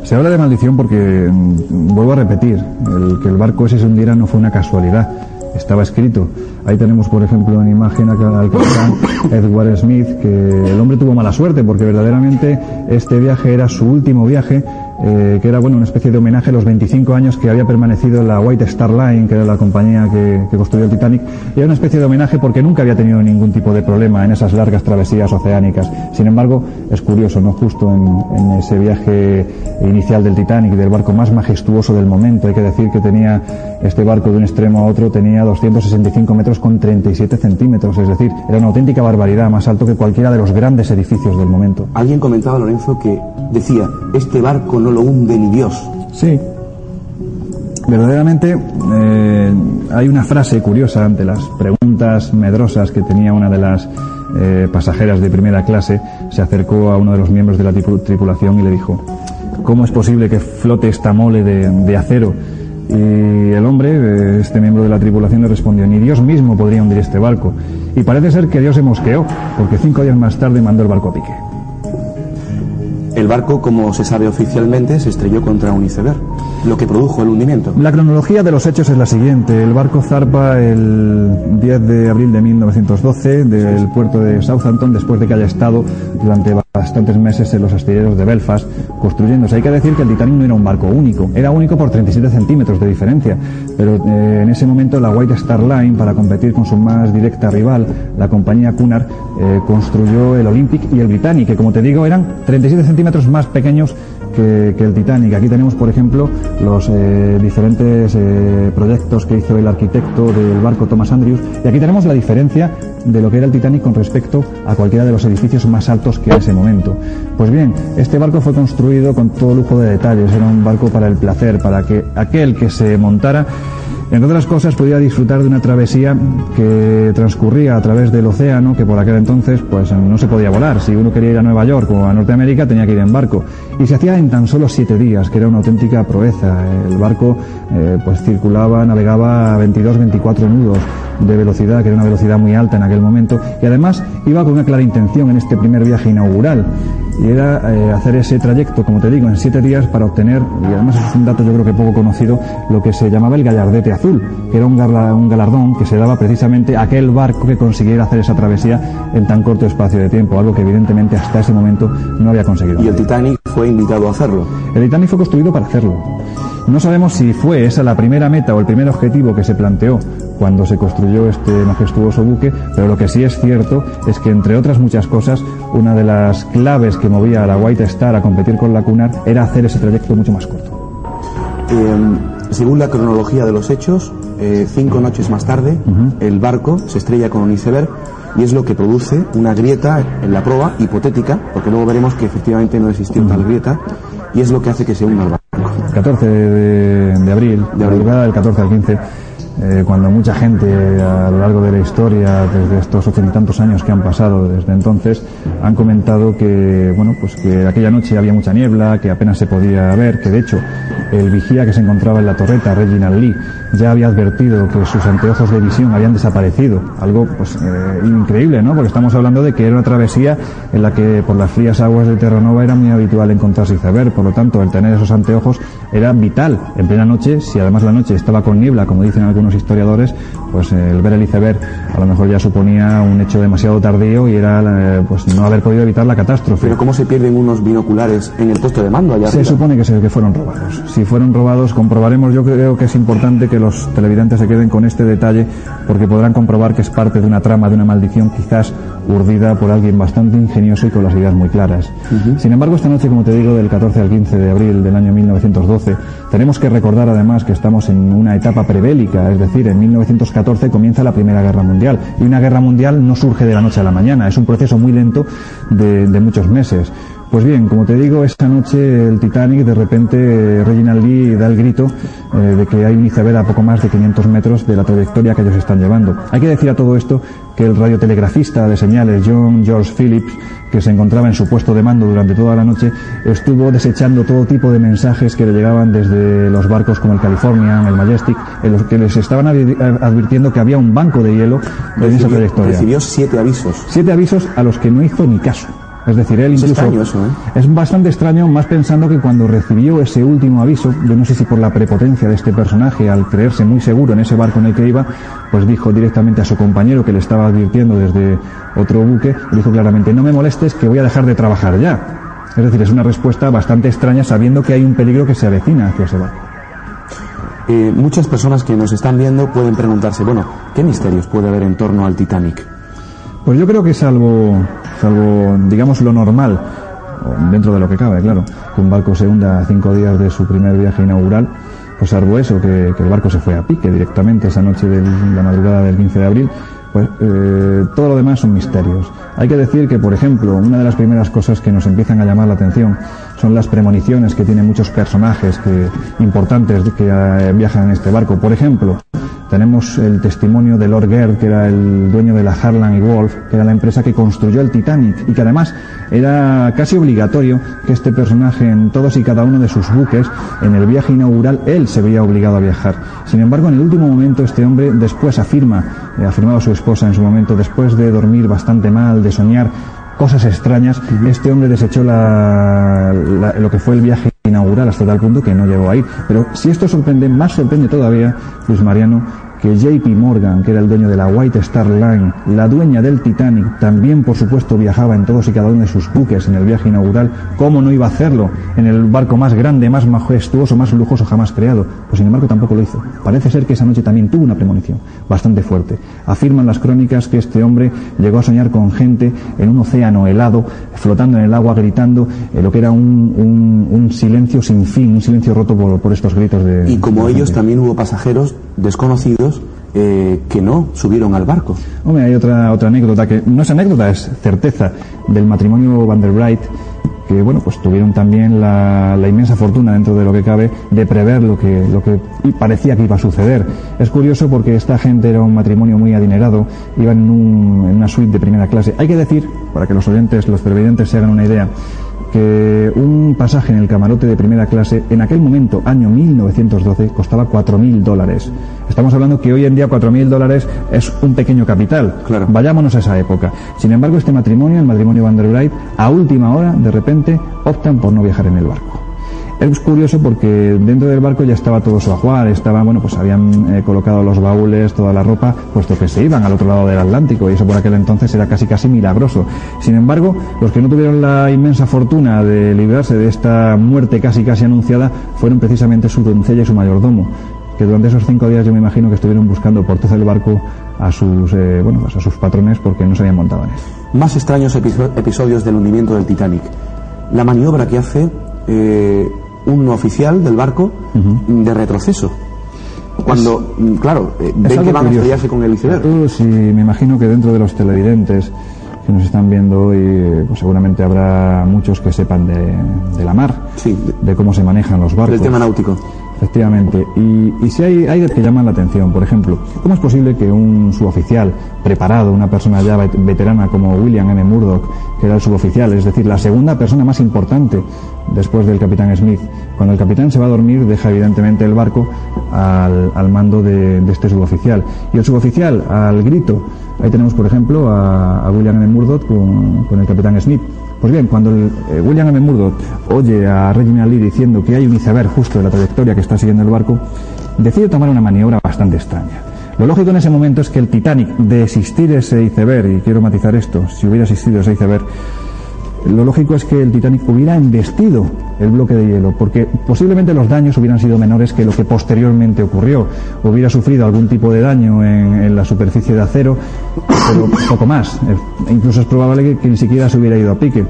Se habla de maldición porque, mm, vuelvo a repetir, el que el barco ese se hundiera no fue una casualidad, estaba escrito. Ahí tenemos, por ejemplo, en imagen al capitán Edward Smith, que el hombre tuvo mala suerte porque verdaderamente este viaje era su último viaje, eh, que era bueno una especie de homenaje a los 25 años que había permanecido la White Star Line, que era la compañía que, que construyó el Titanic, y era una especie de homenaje porque nunca había tenido ningún tipo de problema en esas largas travesías oceánicas. Sin embargo, es curioso, ¿no? Justo en, en ese viaje inicial del Titanic, del barco más majestuoso del momento, hay que decir que tenía este barco de un extremo a otro, tenía 265 metros con 37 centímetros, es decir, era una auténtica barbaridad, más alto que cualquiera de los grandes edificios del momento. Alguien comentaba, Lorenzo, que decía, este barco no lo hunde ni Dios. Sí. Verdaderamente eh, hay una frase curiosa ante las preguntas medrosas que tenía una de las eh, pasajeras de primera clase, se acercó a uno de los miembros de la tripulación y le dijo, ¿cómo es posible que flote esta mole de, acero? Y el hombre, eh, este miembro de la tripulación, le respondió, ni Dios mismo podría hundir este barco. Y parece ser que Dios se mosqueó, porque cinco días más tarde mandó el barco a pique. El barco, como se sabe oficialmente, se estrelló contra un iceberg lo que produjo el hundimiento. La cronología de los hechos es la siguiente. El barco zarpa el 10 de abril de 1912 del puerto de Southampton después de que haya estado durante bastantes meses en los astilleros de Belfast construyéndose. Hay que decir que el Titanic no era un barco único, era único por 37 centímetros de diferencia, pero eh, en ese momento la White Star Line, para competir con su más directa rival, la compañía Cunard, eh, construyó el Olympic y el Britannic, que como te digo eran 37 centímetros más pequeños que, el Titanic. Aquí tenemos, por ejemplo, los eh, diferentes eh, proyectos que hizo el arquitecto del barco Thomas Andrews. Y aquí tenemos la diferencia de lo que era el Titanic con respecto a cualquiera de los edificios más altos que en ese momento. Pues bien, este barco fue construido con todo lujo de detalles. Era un barco para el placer, para que aquel que se montara entre otras cosas, podía disfrutar de una travesía que transcurría a través del océano, que por aquel entonces pues no se podía volar. Si uno quería ir a Nueva York o a Norteamérica, tenía que ir en barco. Y se hacía en tan solo siete días, que era una auténtica proeza. El barco eh, pues circulaba, navegaba a 22-24 nudos de velocidad, que era una velocidad muy alta en aquel momento. Y además iba con una clara intención en este primer viaje inaugural y era eh, hacer ese trayecto, como te digo, en siete días para obtener, y además es un dato yo creo que poco conocido, lo que se llamaba el gallardete azul, que era un, un galardón que se daba precisamente a aquel barco que consiguiera hacer esa travesía en tan corto espacio de tiempo, algo que evidentemente hasta ese momento no había conseguido. ¿Y el Titanic fue invitado a hacerlo? El Titanic fue construido para hacerlo. No sabemos si fue esa la primera meta o el primer objetivo que se planteó cuando se construyó este majestuoso buque, pero lo que sí es cierto es que, entre otras muchas cosas, una de las claves que movía a la White Star a competir con la Cunard era hacer ese trayecto mucho más corto. Em, según la cronología de los hechos, eh, cinco noches más tarde, el barco se estrella con un iceberg y es lo que produce una grieta en la proa hipotética, porque luego veremos que efectivamente no existió tal grieta, y es lo que hace que se hunda el barco. 14 de, abril, de la madrugada del 14 al 15, eh, cuando mucha gente a lo largo de la historia, desde estos ochenta y tantos años que han pasado desde entonces, han comentado que, bueno, pues que aquella noche había mucha niebla, que apenas se podía ver, que de hecho el vigía que se encontraba en la torreta, Reginald Lee, ya había advertido que sus anteojos de visión habían desaparecido. Algo, pues, eh, increíble, ¿no? Porque estamos hablando de que era una travesía en la que por las frías aguas de Terranova era muy habitual encontrarse iceberg, por lo tanto, el tener esos anteojos era vital en plena noche, si además la noche estaba con niebla, como dicen algunos historiadores, pues el ver el iceberg a lo mejor ya suponía un hecho demasiado tardío y era eh, pues no haber podido evitar la catástrofe. Pero ¿cómo se pierden unos binoculares en el puesto de mando allá Se supone que, se, que fueron robados. Si fueron robados, comprobaremos, yo creo que es importante que los televidentes se queden con este detalle porque podrán comprobar que es parte de una trama, de una maldición quizás urdida por alguien bastante ingenioso y con las ideas muy claras. Sin embargo, esta noche, como te digo, del 14 al 15 de abril del año 1912, tenemos que recordar además que estamos en una etapa prebélica, es decir, en 1914 comienza la Primera Guerra Mundial. Y una guerra mundial no surge de la noche a la mañana, es un proceso muy lento de, de muchos meses. Pues bien, como te digo, esta noche el Titanic, de repente Reginald Lee da el grito eh, de que hay un iceberg a poco más de 500 metros de la trayectoria que ellos están llevando. Hay que decir a todo esto que el radiotelegrafista de señales John George Phillips, que se encontraba en su puesto de mando durante toda la noche, estuvo desechando todo tipo de mensajes que le llegaban desde los barcos como el Californian, el Majestic, en los que les estaban advirtiendo que había un banco de hielo en esa trayectoria. Recibió siete avisos. Siete avisos a los que no hizo ni caso. Es decir, él incluso... Es ¿eh? Es bastante extraño, más pensando que cuando recibió ese último aviso, yo no sé si por la prepotencia de este personaje, al creerse muy seguro en ese barco en el que iba, pues dijo directamente a su compañero que le estaba advirtiendo desde otro buque, le dijo claramente, no me molestes que voy a dejar de trabajar ya. Es decir, es una respuesta bastante extraña sabiendo que hay un peligro que se avecina hacia ese barco. Eh, muchas personas que nos están viendo pueden preguntarse, bueno, ¿qué misterios puede haber en torno al Titanic? Pues yo creo que salvo salvo, digamos, lo normal, dentro de lo que cabe, claro, que un barco se hunda a cinco días de su primer viaje inaugural, pues salvo eso, que, el barco se fue a pique directamente esa noche de la madrugada del 15 de abril, pues eh, todo lo demás son misterios. Hay que decir que, por ejemplo, una de las primeras cosas que nos empiezan a llamar la atención son las premoniciones que tienen muchos personajes que, importantes que eh, viajan en este barco. Por ejemplo, tenemos el testimonio de Lord Gerd, que era el dueño de la Harland y Wolff, que era la empresa que construyó el Titanic y que además era casi obligatorio que este personaje en todos y cada uno de sus buques, en el viaje inaugural, él se veía obligado a viajar. Sin embargo, en el último momento este hombre después afirma, eh, afirmado su esposa en su momento, después de dormir bastante mal, de soñar cosas extrañas, este hombre desechó lo que fue el viaje inaugural hasta tal punto que no llegó a ir. Pero si esto sorprende, más sorprende todavía, Luis Mariano, que JP Morgan, que era el dueño de la White Star Line, la dueña del Titanic, también por supuesto viajaba en todos y cada uno de sus buques en el viaje inaugural, ¿cómo no iba a hacerlo en el barco más grande, más majestuoso, más lujoso jamás creado? Pues sin embargo tampoco lo hizo. Parece ser que esa noche también tuvo una premonición bastante fuerte. Afirman las crónicas que este hombre llegó a soñar con gente en un océano helado, flotando en el agua, gritando eh, lo que era un, un, silencio sin fin, un silencio roto por, por estos gritos de... Y como ellos también hubo pasajeros desconocidos eh, que no subieron al barco. Hombre, hay otra, otra anécdota, que no es anécdota, es certeza, del matrimonio Van der Bright, que bueno, pues tuvieron también la, inmensa fortuna dentro de lo que cabe de prever lo que, lo que parecía que iba a suceder. Es curioso porque esta gente era un matrimonio muy adinerado, iban en, en una suite de primera clase. Hay que decir, para que los oyentes, los televidentes se hagan una idea, que un pasaje en el camarote de primera clase en aquel momento, año 1912, costaba 4.000 dólares. Estamos hablando que hoy en día 4.000 dólares es un pequeño capital. Claro. Vayámonos a esa época. Sin embargo, este matrimonio, el matrimonio Van der Bright, a última hora, de repente, optan por no viajar en el barco. Es curioso porque dentro del barco ya estaba todo su ajuar, estaba, bueno, pues habían eh, colocado los baúles, toda la ropa, puesto que se iban al otro lado del Atlántico y eso por aquel entonces era casi casi milagroso. Sin embargo, los que no tuvieron la inmensa fortuna de librarse de esta muerte casi casi anunciada fueron precisamente su doncella y su mayordomo, que durante esos cinco días yo me imagino que estuvieron buscando por todo el barco a sus, eh, bueno, pues a sus patrones porque no se habían montado en él. Más extraños episodios del hundimiento del Titanic. La maniobra que hace eh, un oficial del barco de retroceso. Cuando, mm, claro, eh, ven que van a estrellarse con el iceberg. Sí, me imagino que dentro de los televidentes que nos están viendo hoy, pues seguramente habrá muchos que sepan de, la mar, de, cómo se manejan los barcos. Del tema náutico. Efectivamente. Y, si hay, hay que llaman la atención, por ejemplo, ¿cómo es posible que un suboficial preparado, una persona ya veterana como William M. Murdoch, que era el suboficial, es decir, la segunda persona más importante después del capitán Smith, cuando el capitán se va a dormir, deja evidentemente el barco al, mando de, este suboficial. Y el suboficial, al grito, ahí tenemos por ejemplo a, William M. Murdoch con, el capitán Smith. Pues bien, cuando eh, William M. Murdoch oye a Reginald Lee diciendo que hay un iceberg justo en la trayectoria que está siguiendo el barco, decide tomar una maniobra bastante extraña. Lo lógico en ese momento es que el Titanic, de existir ese iceberg, y quiero matizar esto, si hubiera existido ese iceberg, lo lógico es que el Titanic hubiera embestido el bloque de hielo, porque posiblemente los daños hubieran sido menores que lo que posteriormente ocurrió. Hubiera sufrido algún tipo de daño en, la superficie de acero, pero poco más. E incluso es probable que, ni siquiera se hubiera ido a pique.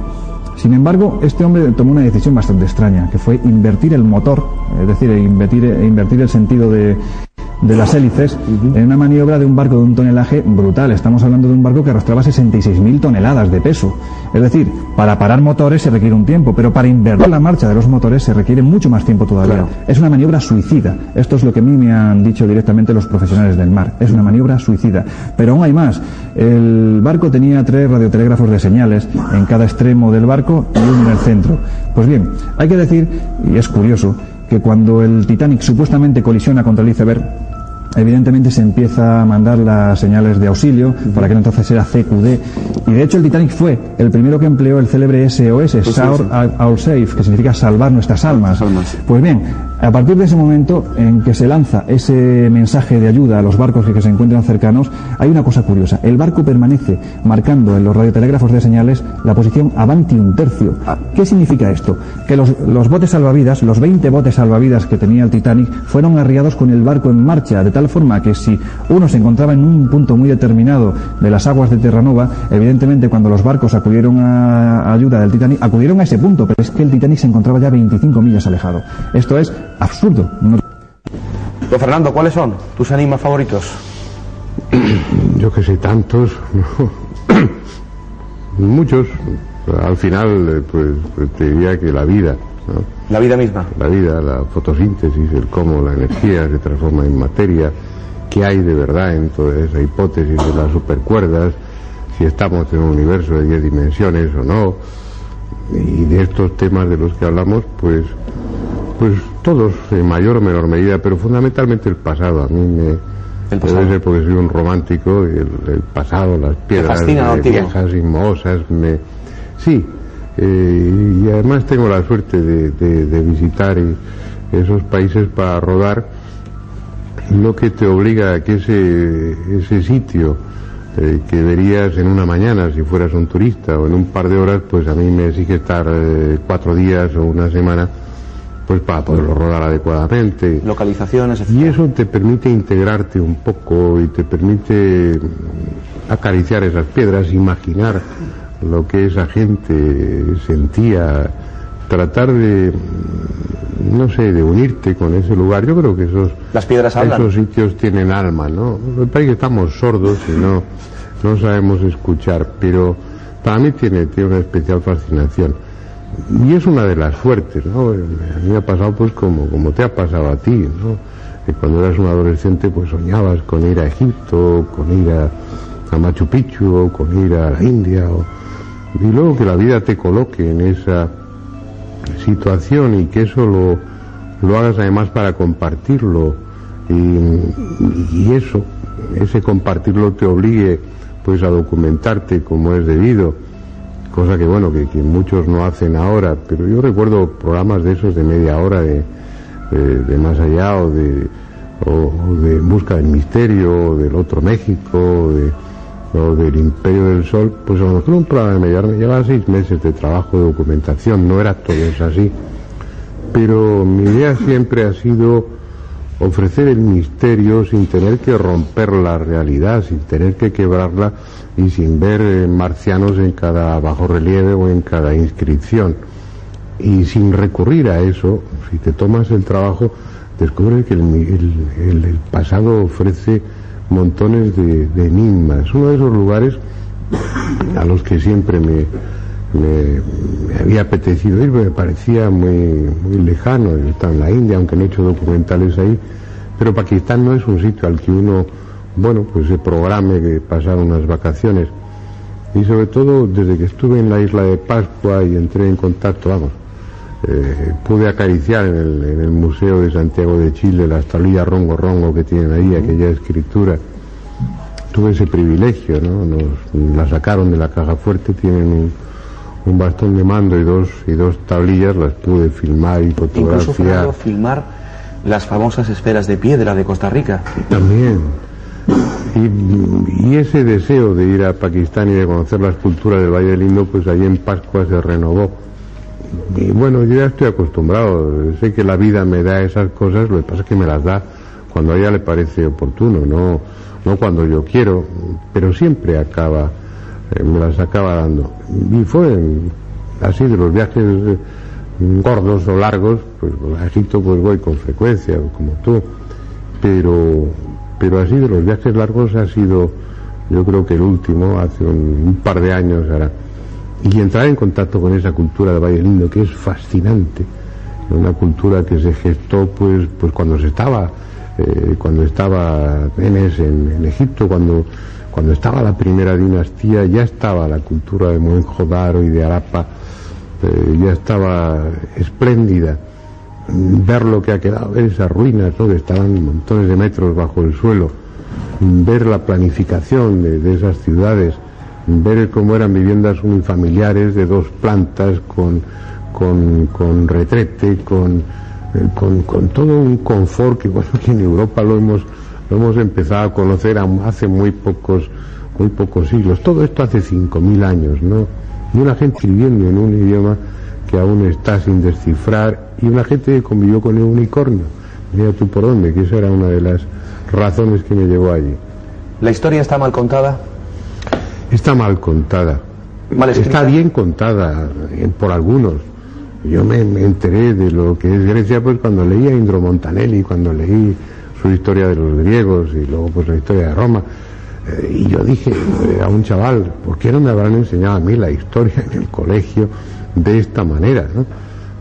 Sin embargo, este hombre tomó una decisión bastante extraña, que fue invertir el motor, es decir, invertir, invertir el sentido de, de las hélices en una maniobra de un barco de un tonelaje brutal. Estamos hablando de un barco que arrastraba 66.000 toneladas de peso. Es decir, para parar motores se requiere un tiempo, pero para invertir la marcha de los motores se requiere mucho más tiempo todavía. Es una maniobra suicida. Esto es lo que a mí me han dicho directamente los profesionales del mar. Es una maniobra suicida. Pero aún hay más. El barco tenía tres radiotelégrafos de señales en cada extremo del barco y uno en el centro. Pues bien, hay que decir, y es curioso, que cuando el Titanic supuestamente colisiona contra el iceberg, evidentemente se empieza a mandar las señales de auxilio, para que entonces era CQD, y de hecho el Titanic fue el primero que empleó el célebre SOS, Sour All Safe, que significa salvar nuestras almas. Pues bien, a partir de ese momento en que se lanza ese mensaje de ayuda a los barcos que, se encuentran cercanos, hay una cosa curiosa. El barco permanece marcando en los radiotelégrafos de señales la posición avanti un tercio. ¿Qué significa esto? Que los, los botes salvavidas, los 20 botes salvavidas que tenía el Titanic, fueron arriados con el barco en marcha, de tal forma que si uno se encontraba en un punto muy determinado de las aguas de Terranova, evidentemente cuando los barcos acudieron a ayuda del Titanic, acudieron a ese punto, pero es que el Titanic se encontraba ya 25 millas alejado. Esto es absurdo. Don Fernando, ¿cuáles son tus animas favoritos? Yo que sé, tantos, muchos. Al final, eh, pues, pues, te diría que la vida. La vida misma. La vida, la fotosíntesis, el cómo la energía se transforma en materia qué hay de verdad en toda esa hipótesis de las supercuerdas, si estamos en un universo de 10 dimensiones o no, y de estos temas de los que hablamos, pues, pues todos en mayor o menor medida, pero fundamentalmente el pasado. A mí me, El pasado. debe ser porque soy un romántico, el, el pasado, las piedras fascina eh, viejas y mohosas, me, sí, eh, y además tengo la suerte de, de- de visitar y- esos países para rodar, lo que te obliga a que ese, ese sitio eh, que verías en una mañana si fueras un turista o en un par de horas, pues a mí me exige estar eh, cuatro días o una semana pues para poderlo rodar adecuadamente. Localizaciones, etc. Y eso te permite integrarte un poco y te permite mm, acariciar esas piedras, imaginar lo que esa gente sentía, tratar de, no sé, de unirte con ese lugar. Yo creo que esos, Las piedras hablan. esos sitios tienen alma, ¿no? Me parece que estamos sordos y no, no sabemos escuchar, pero para mí tiene, tiene una especial fascinación. Y es una de las fuertes, ¿no? A mí me ha pasado pues como, como te ha pasado a ti, ¿no? Que cuando eras un adolescente pues soñabas con ir a Egipto, con ir a, a Machu Picchu, o con ir a la India, o- y luego que la vida te coloque en esa situación y que eso lo, lo hagas además para compartirlo. Y, eso, ese compartirlo te obligue pues a documentarte como es debido, cosa que bueno, que, muchos no hacen ahora, pero yo recuerdo programas de esos de media hora de, de- más allá o de, o, de busca del misterio, o del otro México, de- o del Imperio del Sol, pues a lo mejor un programa me llevaba seis meses de trabajo de documentación, no era todo eso así, pero mi idea siempre ha sido ofrecer el misterio sin tener que romper la realidad, sin tener que quebrarla y sin ver eh, marcianos en cada bajorrelieve o en cada inscripción. Y sin recurrir a eso, si te tomas el trabajo, descubres que el pasado ofrece montones de, enigmas. Uno de esos lugares a los que siempre me había apetecido ir, me parecía muy, muy lejano, está en la India, aunque no he hecho documentales ahí, pero Pakistán no es un sitio al que uno, bueno, pues se programe de pasar unas vacaciones. Y sobre todo desde que estuve en la isla de Pascua y entré en contacto, vamos, eh, pude acariciar en el, en el Museo de Santiago de Chile las tablillas rongo rongo que tienen ahí, aquella escritura. Tuve ese privilegio, ¿no? Nos la sacaron de la caja fuerte, tienen un, un bastón de mando y dos, y dos tablillas, las pude filmar y Incluso fotografiar. Fernando, filmar las famosas esferas de piedra de Costa Rica. También. Y, y ese deseo de ir a Pakistán y de conocer las culturas del Valle del Indo, pues allí en Pascua se renovó. Bueno, yo ya estoy acostumbrado, sé que la vida me da esas cosas, lo que pasa es que me las da cuando a ella le parece oportuno, no, no cuando yo quiero, pero siempre acaba, eh, me las acaba dando. Y fue así de los viajes eh, gordos o largos, pues a Egipto pues voy con frecuencia, como tú, pero, pero así de los viajes largos ha sido, yo creo que el último, hace un, un par de años ahora. Y entrar en contacto con esa cultura de Valle Lindo, que es fascinante, una cultura que se gestó pues, pues cuando se estaba, eh, cuando estaba Menes en, Egipto, cuando, cuando estaba la primera dinastía, ya estaba la cultura de Mohenjo-Daro y de Arapa, eh, ya estaba espléndida ver lo que ha quedado, ver esas ruinas, ¿no? estaban montones de metros bajo el suelo, ver la planificación de esas ciudades, ver cómo eran viviendas unifamiliares de dos plantas con, con, con retrete, con, eh, con, todo un confort que, bueno, en Europa lo hemos, lo hemos empezado a conocer hace muy pocos, muy pocos siglos. Todo esto hace 5.000 años, ¿no? Y una gente viviendo en un idioma que aún está sin descifrar y una gente que convivió con el unicornio. Mira tú por dónde, que esa era una de las razones que me llevó allí. La historia está mal contada. Está mal contada. Mal. Está bien contada eh, por algunos. Yo me, me enteré de lo que es Grecia pues cuando leí a Indro Montanelli, cuando leí su historia de los griegos y luego pues la historia de Roma. Eh, y yo dije eh, a un chaval, ¿por qué no me habrán enseñado a mí la historia en el colegio de esta manera? ¿no?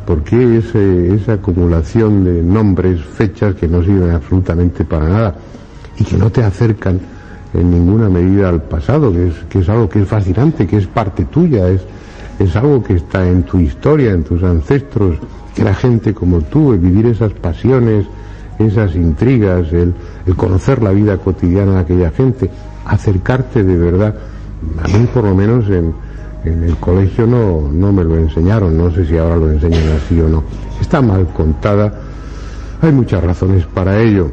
¿Por qué ese- esa acumulación de nombres, fechas que no sirven absolutamente para nada? y que no te acercan en ninguna medida al pasado, que es, que es algo que es fascinante, que es parte tuya, es, es algo que está en tu historia, en tus ancestros, que la gente como tú, el vivir esas pasiones, esas intrigas, el, el conocer la vida cotidiana de aquella gente, acercarte de verdad. A mí por lo menos en, en el colegio no, no me lo enseñaron, no sé si ahora lo enseñan así o no. Está mal contada, hay muchas razones para ello.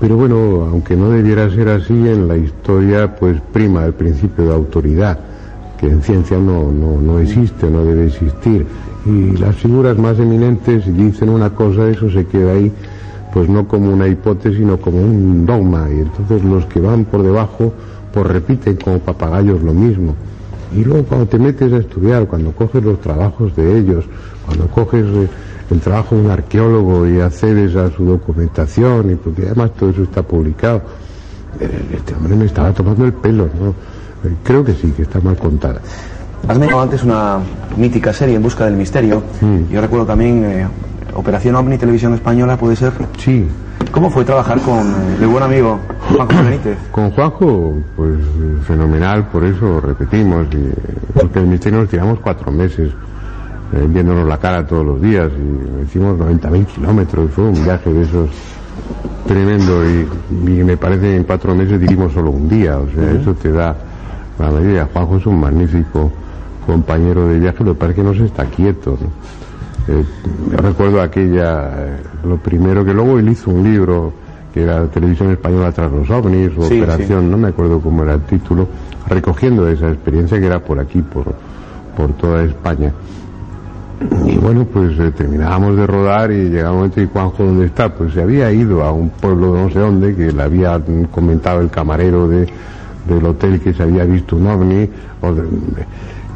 Pero bueno, aunque no debiera ser así, en la historia pues prima el principio de autoridad, que en ciencia no, no, no existe, no debe existir. Y las figuras más eminentes dicen una cosa, eso se queda ahí, pues no como una hipótesis, sino como un dogma. Y entonces los que van por debajo, pues repiten como papagayos lo mismo. Y luego cuando te metes a estudiar, cuando coges los trabajos de ellos, cuando coges eh, el trabajo de un arqueólogo y accedes a su documentación, y porque además todo eso está publicado, eh, este hombre me estaba tomando el pelo, ¿no? Eh, Creo que sí, que está mal contada. Has mencionado antes una mítica serie en busca del misterio. Mm. Yo recuerdo también eh, Operación OVNI Televisión Española, puede ser. Sí, ¿Cómo fue trabajar con eh, el buen amigo Juan José Benítez? Con Juanjo, pues fenomenal, por eso repetimos, y- porque el misterio nos tiramos cuatro meses eh, viéndonos la cara todos los días y hicimos 90.000 kilómetros, fue un viaje de esos tremendo y, y me parece que en cuatro meses dirimos solo un día, o sea, eso te da la medida. Juanjo es un magnífico compañero de viaje, lo que pasa es que no se está quieto, ¿no? Eh, yo recuerdo aquella, eh, lo primero que luego él hizo un libro que era Televisión Española tras los ovnis, o Sí, Operación, no me acuerdo cómo era el título, recogiendo esa experiencia que era por aquí, por, por toda España. Y bueno, pues eh, terminábamos de rodar y llegaba un momento y Juanjo, ¿dónde está? Pues se había ido a un pueblo de no sé dónde, que le había comentado el camarero de, del hotel que se había visto un ovni.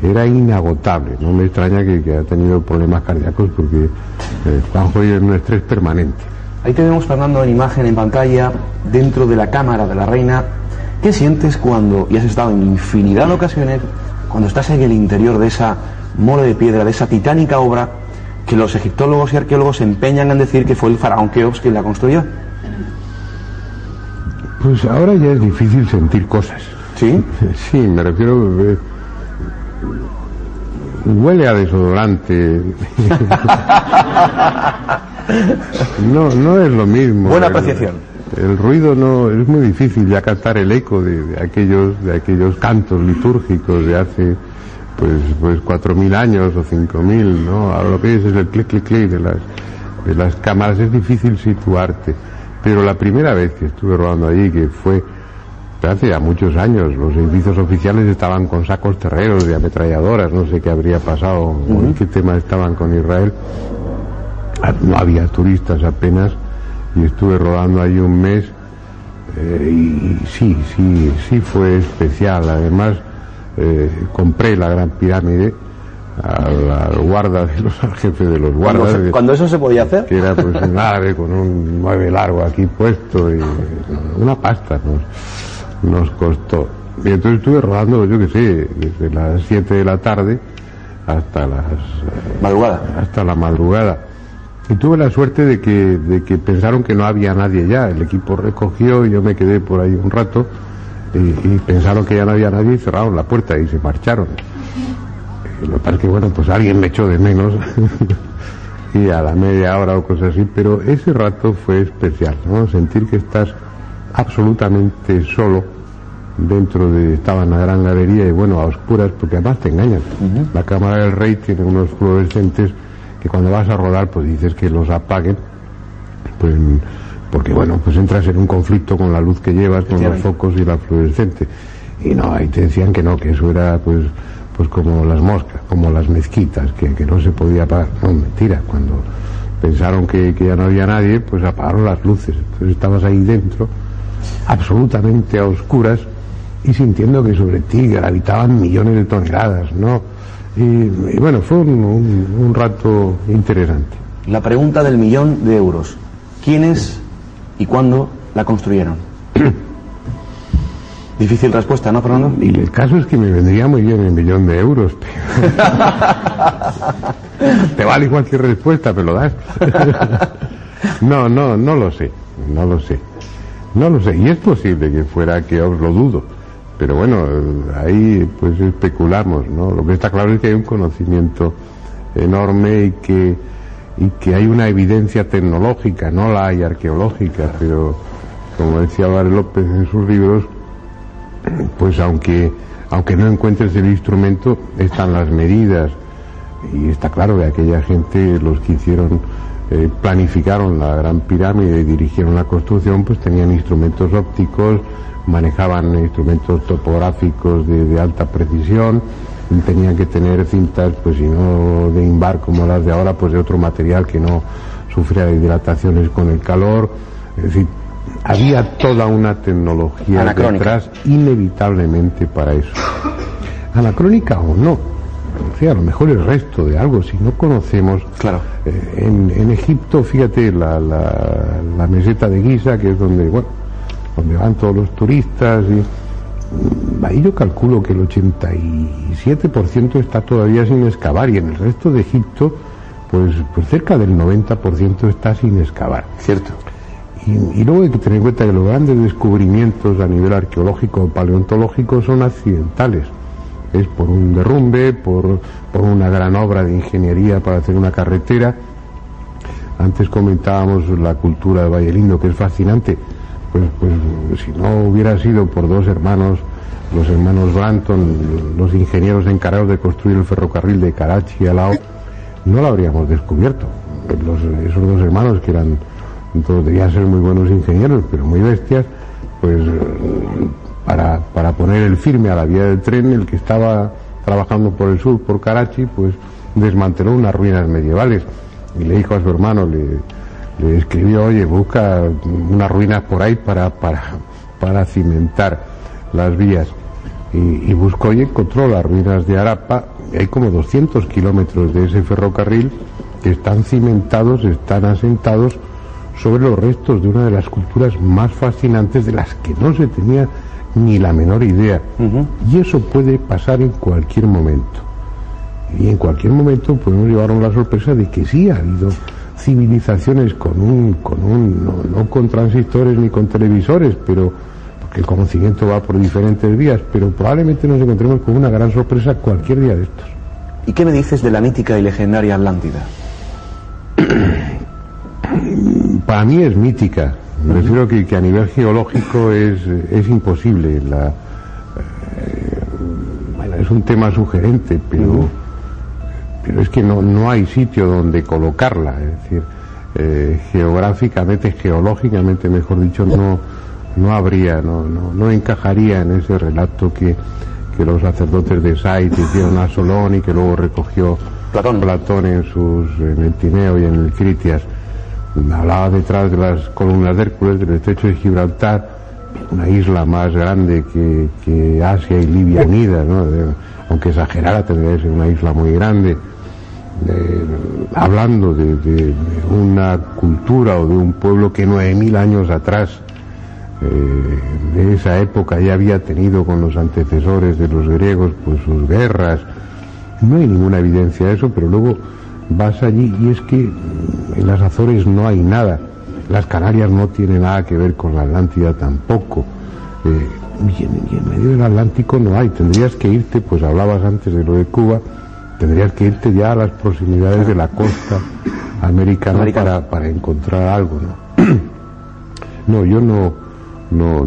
era inagotable, no me extraña que, que ha tenido problemas cardíacos porque eh, Juanjo es un estrés permanente. Ahí tenemos, Fernando, en imagen en pantalla, dentro de la cámara de la reina. ¿Qué sientes cuando, y has estado en infinidad de ocasiones, cuando estás en el interior de esa mole de piedra, de esa titánica obra, que los egiptólogos y arqueólogos se empeñan en decir que fue el faraón Keops quien la construyó? Pues ahora ya es difícil sentir cosas. ¿Sí? Sí, me refiero. eh, huele a desodorante. no, no es lo mismo. Buena El- apreciación. El, ruido no es muy difícil ya captar el eco de, de aquellos de aquellos cantos litúrgicos de hace pues pues cuatro mil años o cinco mil, ¿no? Ahora lo que es es el clic clic clic de las de las cámaras es difícil situarte. Pero la primera vez que estuve rodando allí, que fue hace ya muchos años, los edificios oficiales estaban con sacos terreros de ametralladoras, no sé qué habría pasado, o en qué tema estaban con Israel. Ah, No había turistas apenas y estuve rodando allí un mes eh, y sí, sí, sí fue especial. Además, eh, compré la Gran Pirámide al, al guarda de los, al jefe de los guardas. cuando eso se podía hacer. que era pues un árabe con un mueve largo aquí puesto y una pasta nos, nos costó. Y entonces estuve rodando, yo qué sé, desde las 7 de la tarde hasta las Madrugada. hasta la madrugada. Y tuve la suerte de que, de que pensaron que no había nadie ya. El equipo recogió y yo me quedé por ahí un rato y, y pensaron que ya no había nadie y cerraron la puerta y se marcharon. Y Lo que, bueno, pues alguien me echó de menos y a la media hora o cosas así, pero ese rato fue especial, ¿no? Sentir que estás absolutamente solo dentro de, estaba en la gran galería y bueno, a oscuras, porque además te engañan. La cámara del rey tiene unos fluorescentes que cuando vas a rodar pues dices que los apaguen, pues porque bueno, pues entras en un conflicto con la luz que llevas, con los focos y la fluorescente. Y no, ahí te decían que no, que eso era pues pues como las moscas, como las mezquitas, que, que no se podía apagar. No, mentira, cuando pensaron que, que ya no había nadie, pues apagaron las luces. Entonces estabas ahí dentro, absolutamente a oscuras, y sintiendo que sobre ti gravitaban millones de toneladas, ¿no? Y, y bueno, fue un, un- un rato interesante. La pregunta del millón de euros. ¿Quiénes y cuándo la construyeron? Difícil respuesta, ¿no, Fernando? Y el caso es que me vendría muy bien el millón de euros. pero- Te vale cualquier respuesta, me lo das. no, no, no lo sé, no lo sé. No lo sé, y es posible que fuera que os lo dudo, pero bueno, ahí pues especulamos, ¿no? Lo que está claro es que hay un conocimiento enorme y que, y que hay una evidencia tecnológica, no la hay arqueológica, pero como decía Álvaro López en sus libros, pues aunque, aunque no encuentres el instrumento, están las medidas, y está claro que aquella gente, los que hicieron eh, planificaron la gran pirámide y dirigieron la construcción, pues tenían instrumentos ópticos, manejaban instrumentos topográficos de, alta precisión, tenían que tener cintas, pues si no de imbar como las de ahora, pues de otro material que no sufría hidrataciones con el calor. Es decir, había toda una tecnología detrás inevitablemente para eso. Anacrónica o no, a lo mejor el resto de algo, si no conocemos. Claro. Eh, en, Egipto, fíjate, la, la, meseta de Giza, que es donde, bueno, donde van todos los turistas, y ahí yo calculo que el 87% está todavía sin excavar, y en el resto de Egipto, pues, pues cerca del 90% está sin excavar. Cierto. Y, y, luego hay que tener en cuenta que los grandes descubrimientos a nivel arqueológico o paleontológico son accidentales es por un derrumbe, por, por una gran obra de ingeniería para hacer una carretera. Antes comentábamos la cultura de Valle Lindo, que es fascinante. Pues, pues si no hubiera sido por dos hermanos, los hermanos Branton, los ingenieros encargados de construir el ferrocarril de Karachi a Lao, no lo habríamos descubierto. esos dos hermanos que eran, debían ser muy buenos ingenieros, pero muy bestias, pues para, para poner el firme a la vía del tren, el que estaba trabajando por el sur, por Karachi, pues desmanteló unas ruinas medievales y le dijo a su hermano, le, le escribió, oye, busca unas ruinas por ahí para, para, para cimentar las vías. Y, y, buscó y encontró las ruinas de Arapa, hay como 200 kilómetros de ese ferrocarril que están cimentados, están asentados sobre los restos de una de las culturas más fascinantes de las que no se tenía ni la menor idea. Y eso puede pasar en cualquier momento. Y en cualquier momento podemos llevarnos la sorpresa de que sí ha habido civilizaciones con un, con un, no, con transistores ni con televisores, pero porque el conocimiento va por diferentes vías, pero probablemente nos encontremos con una gran sorpresa cualquier día de estos. ¿Y qué me dices de la mítica y legendaria Atlántida? Para mí es mítica. Me refiero que, que a nivel geológico es, es imposible. La, eh, bueno, es un tema sugerente, pero, pero es que no, no hay sitio donde colocarla. Es decir, eh, geográficamente, geológicamente, mejor dicho, no, no habría, no, no, no encajaría en ese relato que, que los sacerdotes de Sait hicieron a Solón y que luego recogió Platón, Platón en, sus, en el Tineo y en el Critias hablaba detrás de las columnas de Hércules del estrecho de Gibraltar, una isla más grande que, Asia y Libia unidas, ¿no? Aunque exagerara tendría que ser una isla muy grande, hablando de, una cultura o de un pueblo que nueve mil años atrás eh, de esa época ya había tenido con los antecesores de los griegos pues sus guerras. No hay ninguna evidencia de eso, pero luego vas allí y es que en las Azores no hay nada. Las Canarias no tienen nada que ver con la Atlántida tampoco. Eh, y, en, medio del Atlántico no hay. Tendrías que irte, pues hablabas antes de lo de Cuba, tendrías que irte ya a las proximidades de la costa americana, Para, para encontrar algo, ¿no? no, yo no, no,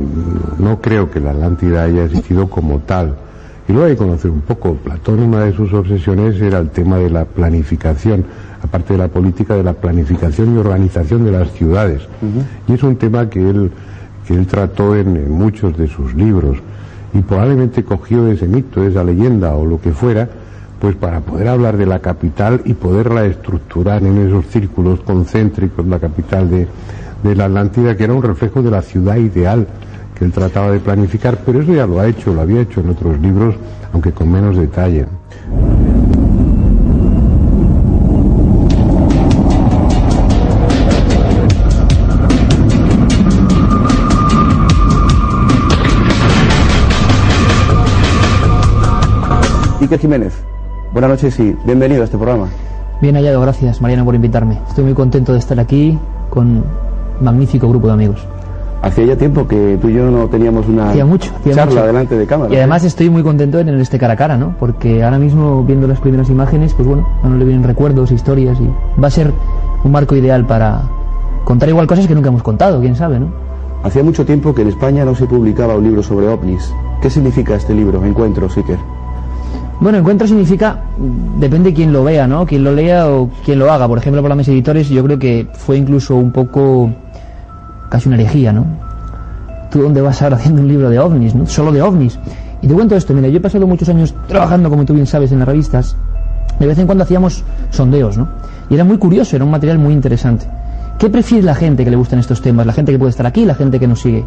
no creo que la Atlántida haya existido como tal. Y luego hay que conocer un poco. Platón, una de sus obsesiones era el tema de la planificación, aparte de la política, de la planificación y organización de las ciudades. Y es un tema que él, que él trató en, muchos de sus libros. Y probablemente cogió ese mito, esa leyenda o lo que fuera, pues para poder hablar de la capital y poderla estructurar en esos círculos concéntricos, la capital de, de la Atlántida, que era un reflejo de la ciudad ideal él trataba de planificar, pero eso ya lo ha hecho, lo había hecho en otros libros, aunque con menos detalle. Jiménez, buenas noches y bienvenido a este programa. Bien hallado, gracias Mariano por invitarme. Estoy muy contento de estar aquí con un magnífico grupo de amigos. Hacía ya tiempo que tú y yo no teníamos una Hacía mucho, hacía charla mucho. delante de cámara. Y además estoy muy contento de tener este cara a cara, ¿no? Porque ahora mismo, viendo las primeras imágenes, pues bueno, a uno le vienen recuerdos, historias y va a ser un marco ideal para contar igual cosas que nunca hemos contado, quién sabe, ¿no? Hacía mucho tiempo que en España no se publicaba un libro sobre ovnis. ¿Qué significa este libro, Encuentros, Iker? Bueno, encuentro significa, depende quién lo vea, ¿no? Quién lo lea o quién lo haga. Por ejemplo, para mis editores yo creo que fue incluso un poco casi una herejía, ¿no? ¿Tú dónde vas ahora haciendo un libro de ovnis, ¿no? Solo de ovnis. Y te cuento esto, mira, yo he pasado muchos años trabajando, como tú bien sabes, en las revistas. De vez en cuando hacíamos sondeos, ¿no? Y era muy curioso, era un material muy interesante. ¿Qué prefiere la gente que le gustan estos temas? La gente que puede estar aquí, la gente que nos sigue.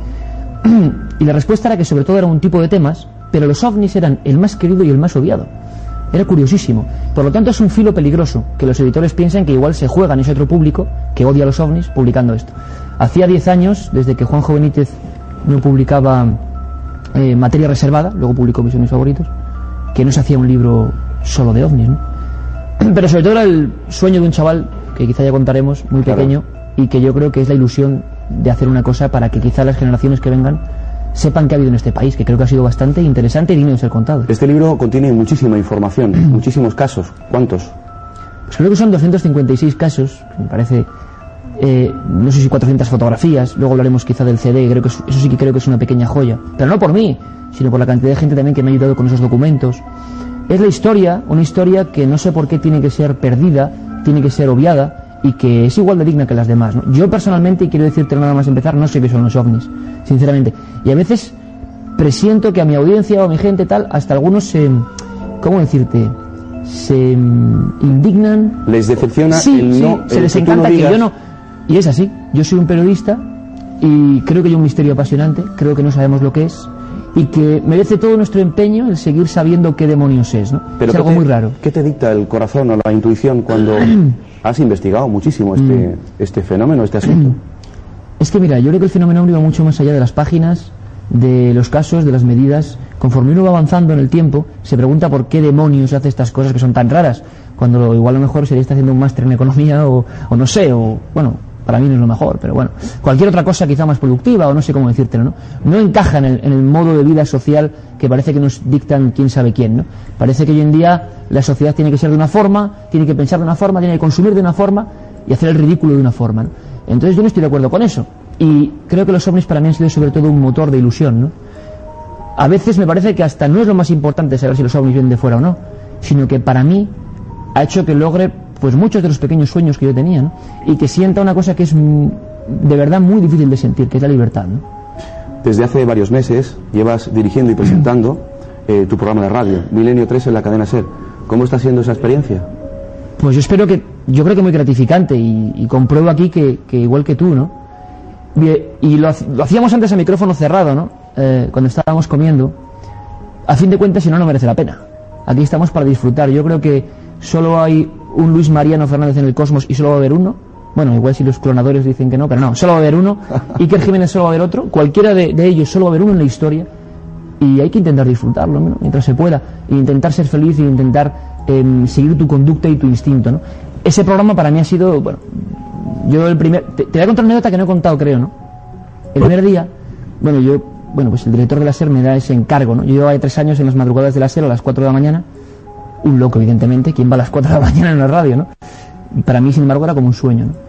y la respuesta era que sobre todo era un tipo de temas, pero los ovnis eran el más querido y el más odiado. Era curiosísimo. Por lo tanto, es un filo peligroso que los editores piensan que igual se juegan ese otro público que odia a los ovnis publicando esto. Hacía 10 años, desde que Juanjo Benítez no publicaba eh, materia reservada, luego publicó Misiones Favoritos, que no se hacía un libro solo de ovnis, ¿no? Pero sobre todo era el sueño de un chaval, que quizá ya contaremos, muy Claro. pequeño, y que yo creo que es la ilusión de hacer una cosa para que quizá las generaciones que vengan sepan que ha habido en este país, que creo que ha sido bastante interesante y digno de ser contado. Este libro contiene muchísima información, muchísimos casos. ¿Cuántos? Pues creo que son 256 casos, que me parece, eh, no sé si 400 fotografías, luego hablaremos quizá del CD, creo que es- eso sí que creo que es una pequeña joya, pero no por mí, sino por la cantidad de gente también que me ha ayudado con esos documentos. Es la historia, una historia que no sé por qué tiene que ser perdida, tiene que ser obviada y que es igual de digna que las demás. ¿no? Yo personalmente, y quiero decirte nada más empezar, no sé qué son los ovnis, sinceramente. Y a veces presiento que a mi audiencia o a mi gente tal, hasta algunos se, ¿cómo decirte? Se mm, indignan ¿Les decepciona sí, el sí, no se el les que encanta no que yo no. Y es así. Yo soy un periodista y creo que hay un misterio apasionante. Creo que no sabemos lo que es y que merece todo nuestro empeño el seguir sabiendo qué demonios es. ¿no? Pero es ¿qué algo te- muy raro. ¿Qué te dicta el corazón o la intuición cuando has investigado muchísimo este, este fenómeno, este asunto? Es que mira, yo creo que el fenómeno va mucho más allá de las páginas, de los casos, de las medidas. Conforme uno va avanzando en el tiempo, se pregunta por qué demonios hace estas cosas que son tan raras, cuando lo- igual a lo mejor sería estar haciendo un máster en economía o, o no sé, o bueno, para mí no es lo mejor, pero bueno, cualquier otra cosa quizá más productiva o no sé cómo decírtelo, ¿no? No encaja en el, modo de vida social que parece que nos dictan quién sabe quién, ¿no? Parece que hoy en día la sociedad tiene que ser de una forma, tiene que pensar de una forma, tiene que consumir de una forma y hacer el ridículo de una forma, ¿no? Entonces yo no estoy de acuerdo con eso. Y creo que los ovnis para mí han sido sobre todo un motor de ilusión, ¿no? A veces me parece que hasta no es lo más importante saber si los ovnis vienen de fuera o no, sino que para mí ha hecho que logre pues muchos de los pequeños sueños que yo tenía, ¿no? Y que sienta una cosa que es mm, de verdad muy difícil de sentir, que es la libertad, ¿no? Desde hace varios meses llevas dirigiendo y presentando eh, tu programa de radio, Milenio 3 en la cadena SER. ¿Cómo está siendo esa experiencia? Pues yo espero que, yo creo que muy gratificante y, y compruebo aquí que, que igual que tú, ¿no? Y lo hacíamos antes a micrófono cerrado, ¿no? Eh, cuando estábamos comiendo. A fin de cuentas, si no, no merece la pena. Aquí estamos para disfrutar. Yo creo que solo hay un Luis Mariano Fernández en el cosmos y solo va a haber uno. Bueno, igual si los clonadores dicen que no, pero no, solo va a haber uno. Iker Jiménez solo va a haber otro. Cualquiera de, de ellos solo va a haber uno en la historia. Y hay que intentar disfrutarlo ¿no? mientras se pueda. E intentar ser feliz e intentar em, seguir tu conducta y tu instinto. ¿no? Ese programa para mí ha sido, bueno, yo el primer. Te, te voy a contar una anécdota que no he contado, creo, ¿no? El primer día, bueno, yo, bueno, pues el director de la SER me da ese encargo, ¿no? Yo llevaba tres años en las madrugadas de la SER a las 4 de la mañana. Un loco, evidentemente. ¿Quién va a las 4 de la mañana en la radio, no? Para mí, sin embargo, era como un sueño, ¿no?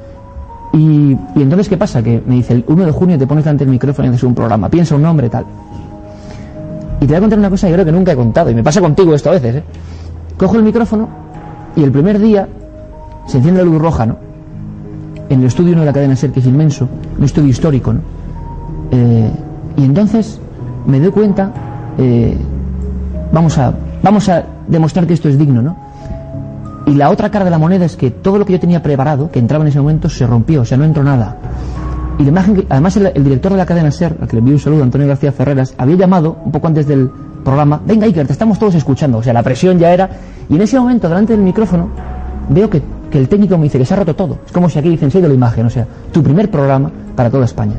Y, entonces, ¿qué pasa? Que me dice, el 1 de junio te pones delante del micrófono y haces un programa, piensa un nombre, tal. Y te voy a contar una cosa que creo que nunca he contado, y me pasa contigo esto a veces, ¿eh? Cojo el micrófono y el primer día se enciende la luz roja, ¿no? En el estudio de la cadena SER, que es inmenso, un estudio histórico, ¿no? Eh, y entonces me doy cuenta, eh, vamos, a, vamos a demostrar que esto es digno, ¿no? Y la otra cara de la moneda es que todo lo que yo tenía preparado, que entraba en ese momento, se rompió, o sea, no entró nada. Y la imagen que- además el, director de la cadena SER, al que le envío un saludo, Antonio García Ferreras, había llamado un poco antes del programa, venga Iker, te estamos todos escuchando, o sea, la presión ya era, y en ese momento, delante del micrófono, veo que, que el técnico me dice que se ha roto todo. Es como si aquí dicen, se la imagen, o sea, tu primer programa para toda España.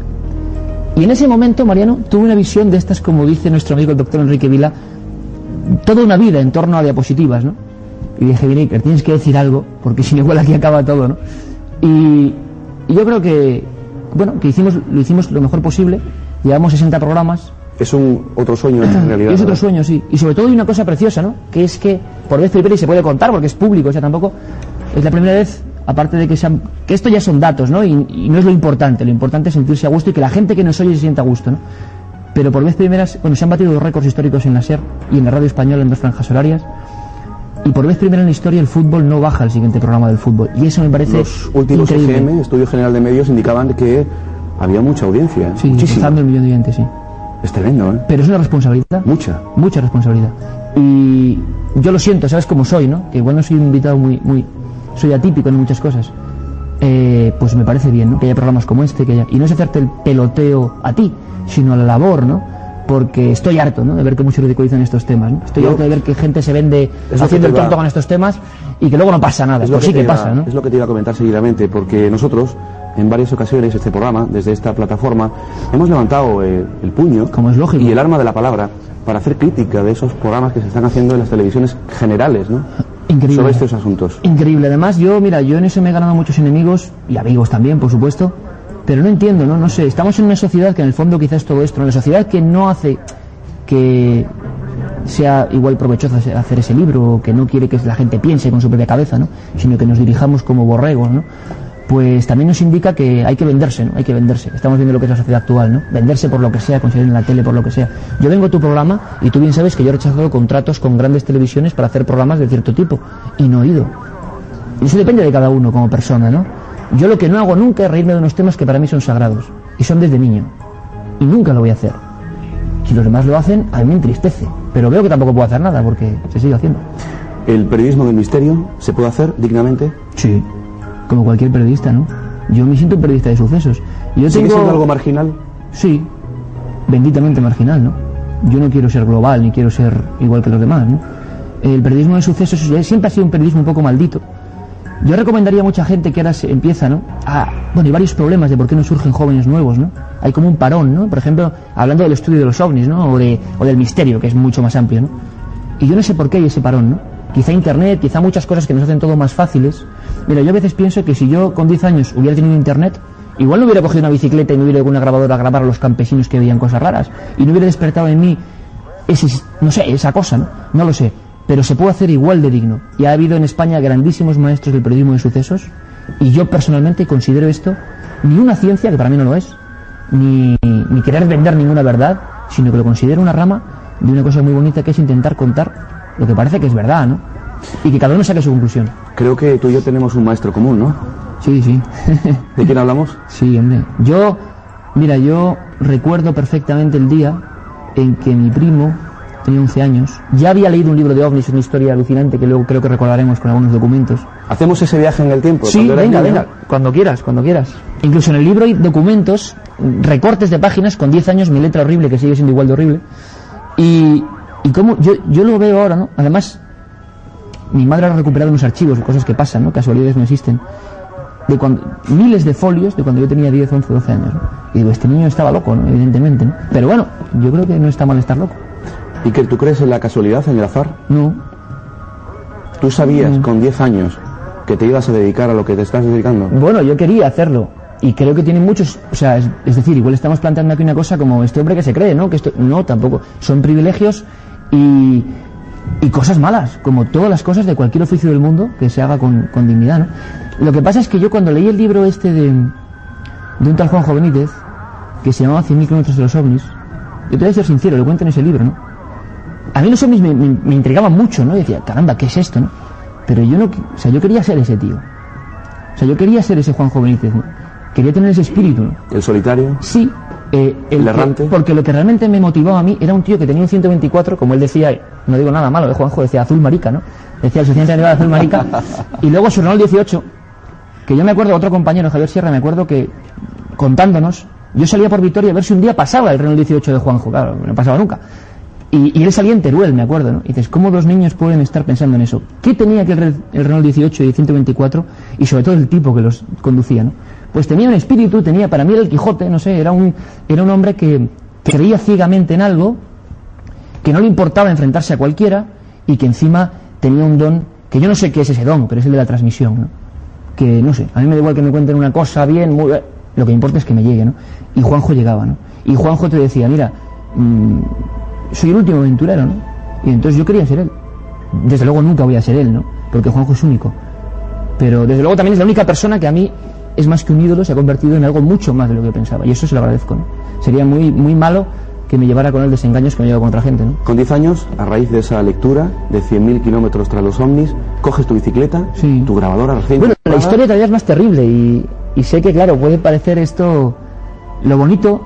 Y en ese momento, Mariano, tuve una visión de estas, como dice nuestro amigo el doctor Enrique Vila, toda una vida en torno a diapositivas, ¿no? Y dije, Iker, tienes que decir algo, porque si no igual aquí acaba todo, ¿no? Y, y yo creo que bueno, que hicimos, lo hicimos lo mejor posible, llevamos 60 programas, Es un otro sueño en realidad. es otro sueño, sí. Y sobre todo hay una cosa preciosa, ¿no? Que es que por vez primera y se puede contar porque es público, o sea, tampoco es la primera vez, aparte de que sean, que esto ya son datos, ¿no? Y, y no es lo importante, lo importante es sentirse a gusto y que la gente que nos oye se sienta a gusto, ¿no? Pero por vez primeras, bueno, se han batido dos récords históricos en la SER y en la radio española en dos franjas horarias. Y por vez primera en la historia el fútbol no baja al siguiente programa del fútbol. Y eso me parece Los últimos increíble. EGM, Estudio General de Medios, indicaban que había mucha audiencia. ¿eh? Sí, el millón de oyentes, sí. Es tremendo, ¿eh? Pero es una responsabilidad. Mucha. mucha responsabilidad. Y yo lo siento, sabes cómo soy, ¿no? Que igual no soy un invitado muy, muy, soy atípico en muchas cosas. Eh, pues me parece bien, ¿no? Que haya programas como este, que haya, y no es hacerte el peloteo a ti, sino a la labor, ¿no? Porque estoy harto, ¿no? De ver que muchos ridiculizan estos temas, ¿no? Estoy Yo- harto de ver que gente se vende haciendo que el tonto con estos temas y que luego no pasa nada. Es lo Pues sí que iba- pasa, ¿no? Es lo que te iba a comentar seguidamente, porque nosotros, en varias ocasiones, este programa, desde esta plataforma, hemos levantado eh, el puño Como es lógico. y el arma de la palabra para hacer crítica de esos programas que se están haciendo en las televisiones generales, ¿no? Increíble. Sobre estos asuntos. Increíble. Además, yo, mira, yo en eso me he ganado muchos enemigos y amigos también, por supuesto. Pero no entiendo, ¿no? No sé. Estamos en una sociedad que en el fondo quizás todo esto, una sociedad que no hace que sea igual provechoso hacer- hacer ese libro, o que no quiere que la gente piense con su propia cabeza, ¿no? Sino que nos dirijamos como borregos, ¿no? Pues también nos indica que hay que venderse, ¿no? Hay que venderse. Estamos viendo lo que es la sociedad actual, ¿no? Venderse por lo que sea, conseguir en la tele por lo que sea. Yo vengo a tu programa y tú bien sabes que yo he rechazado contratos con grandes televisiones para hacer programas de cierto tipo y no he ido. Y eso depende de cada uno como persona, ¿no? Yo lo que no hago nunca es reírme de unos temas que para mí son sagrados y son desde niño. Y nunca lo voy a hacer. Si los demás lo hacen, a mí me entristece. Pero veo que tampoco puedo hacer nada porque se sigue haciendo. ¿El periodismo del misterio se puede hacer dignamente? Sí. Como cualquier periodista, ¿no? Yo me siento un periodista de sucesos. Yo ¿Sigue tengo... siendo algo marginal? Sí. Benditamente marginal, ¿no? Yo no quiero ser global ni quiero ser igual que los demás, ¿no? El periodismo de sucesos siempre ha sido un periodismo un poco maldito. Yo recomendaría a mucha gente que ahora se empieza, ¿no? A, bueno, hay varios problemas de por qué no surgen jóvenes nuevos, ¿no? Hay como un parón, ¿no? Por ejemplo, hablando del estudio de los ovnis, ¿no? O, de, o del misterio, que es mucho más amplio, ¿no? Y yo no sé por qué hay ese parón, ¿no? Quizá Internet, quizá muchas cosas que nos hacen todo más fáciles. Mira, yo a veces pienso que si yo con 10 años hubiera tenido Internet, igual no hubiera cogido una bicicleta y me hubiera ido con una grabadora a grabar a los campesinos que veían cosas raras. Y no hubiera despertado en mí ese, no sé, esa cosa, ¿no? No lo sé. Pero se puede hacer igual de digno. Y ha habido en España grandísimos maestros del periodismo de sucesos. Y yo personalmente considero esto ni una ciencia, que para mí no lo es, ni, ni querer vender ninguna verdad, sino que lo considero una rama de una cosa muy bonita que es intentar contar lo que parece que es verdad, ¿no? Y que cada uno saque su conclusión. Creo que tú y yo tenemos un maestro común, ¿no? Sí, sí. ¿De quién hablamos? Sí, hombre. Yo, mira, yo recuerdo perfectamente el día en que mi primo tenía 11 años. Ya había leído un libro de ovnis, una historia alucinante que luego creo que recordaremos con algunos documentos. ¿Hacemos ese viaje en el tiempo? Sí, venga, venga, cuando quieras, cuando quieras. Incluso en el libro hay documentos, recortes de páginas con 10 años, mi letra horrible, que sigue siendo igual de horrible. Y, y como yo, yo lo veo ahora, ¿no? Además, mi madre ha recuperado unos archivos, cosas que pasan, ¿no? Casualidades no existen. De cuando, miles de folios de cuando yo tenía 10, 11, 12 años. ¿no? Y digo, este niño estaba loco, ¿no? Evidentemente, ¿no? Pero bueno, yo creo que no está mal estar loco. ¿Y que tú crees en la casualidad, en el azar? No, ¿Tú sabías con 10 años que te ibas a dedicar a lo que te estás dedicando? Bueno, yo quería hacerlo. Y creo que tiene muchos, o sea, es, es decir, igual estamos planteando aquí una cosa como este hombre que se cree, ¿no? Que esto, no, tampoco. Son privilegios y, y cosas malas, como todas las cosas de cualquier oficio del mundo que se haga con, con dignidad, ¿no? Lo que pasa es que yo cuando leí el libro este de, de un tal Juanjo Benítez, que se llamaba 100.000 kilómetros de los ovnis, yo te voy a ser sincero, lo cuento en ese libro, ¿no? A mí los ovnis me, me, me intrigaban mucho, ¿no? Y decía, caramba, ¿qué es esto, no? Pero yo no, o sea, yo quería ser ese tío. O sea, yo quería ser ese Juanjo Benítez, ¿no? Quería tener ese espíritu, ¿no? ¿El solitario? Sí, eh, el ¿El que- errante? porque lo que realmente me motivaba a mí era un tío que tenía un 124, como él decía, no digo nada malo de Juanjo, decía azul marica, ¿no? Decía el suficiente de azul marica, y luego su Renault 18, que yo me acuerdo, otro compañero, Javier Sierra, me acuerdo que contándonos, yo salía por Vitoria a ver si un día pasaba el Renault 18 de Juanjo, claro, no pasaba nunca. Y, y él salía en Teruel, me acuerdo, ¿no? Y dices, ¿cómo dos niños pueden estar pensando en eso? ¿Qué tenía que el, el Renault 18 y el 124? Y sobre todo el tipo que los conducía, ¿no? Pues tenía un espíritu, tenía, para mí el Quijote, no sé, era un, era un hombre que creía ciegamente en algo, que no le importaba enfrentarse a cualquiera y que encima tenía un don, que yo no sé qué es ese don, pero es el de la transmisión, ¿no? Que, no sé, a mí me da igual que me cuenten una cosa bien, muy, lo que importa es que me llegue, ¿no? Y Juanjo llegaba, ¿no? Y Juanjo te decía, mira, mm, soy el último aventurero, ¿no? Y entonces yo quería ser él. Desde luego nunca voy a ser él, ¿no? Porque Juanjo es único. Pero desde luego también es la única persona que a mí es más que un ídolo, se ha convertido en algo mucho más de lo que pensaba. Y eso se lo agradezco, ¿no? Sería muy, muy malo que me llevara con él desengaños que me llevo con otra gente, ¿no? Con 10 años, a raíz de esa lectura de 100.000 kilómetros tras los ovnis, coges tu bicicleta, Sí. tu grabadora recién Bueno, la historia todavía es más terrible y, y sé que, claro, puede parecer esto lo bonito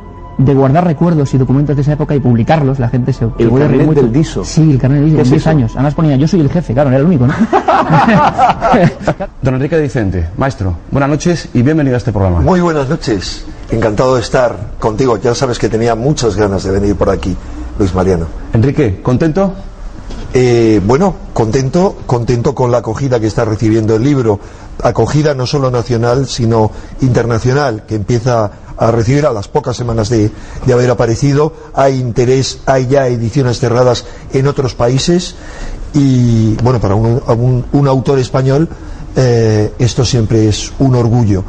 de guardar recuerdos y documentos de esa época y publicarlos. La gente se, El carnet mucho. del DISO. Sí, el carnet del ¿Qué DISO, es 10 eso? años. Además ponía, yo soy el jefe, claro, era el único, ¿no? Don Enrique de Vicente, maestro, buenas noches y bienvenido a este programa. Muy buenas noches. Encantado de estar contigo. Ya sabes que tenía muchas ganas de venir por aquí, Luis Mariano. Enrique, ¿contento? Eh, bueno, contento, contento con la acogida que está recibiendo el libro. Acogida no solo nacional, sino internacional, que empieza a recibir a las pocas semanas de, haber aparecido. Hay interés, hay ya ediciones cerradas en otros países. Y bueno, para un autor español, eh, esto siempre es un orgullo.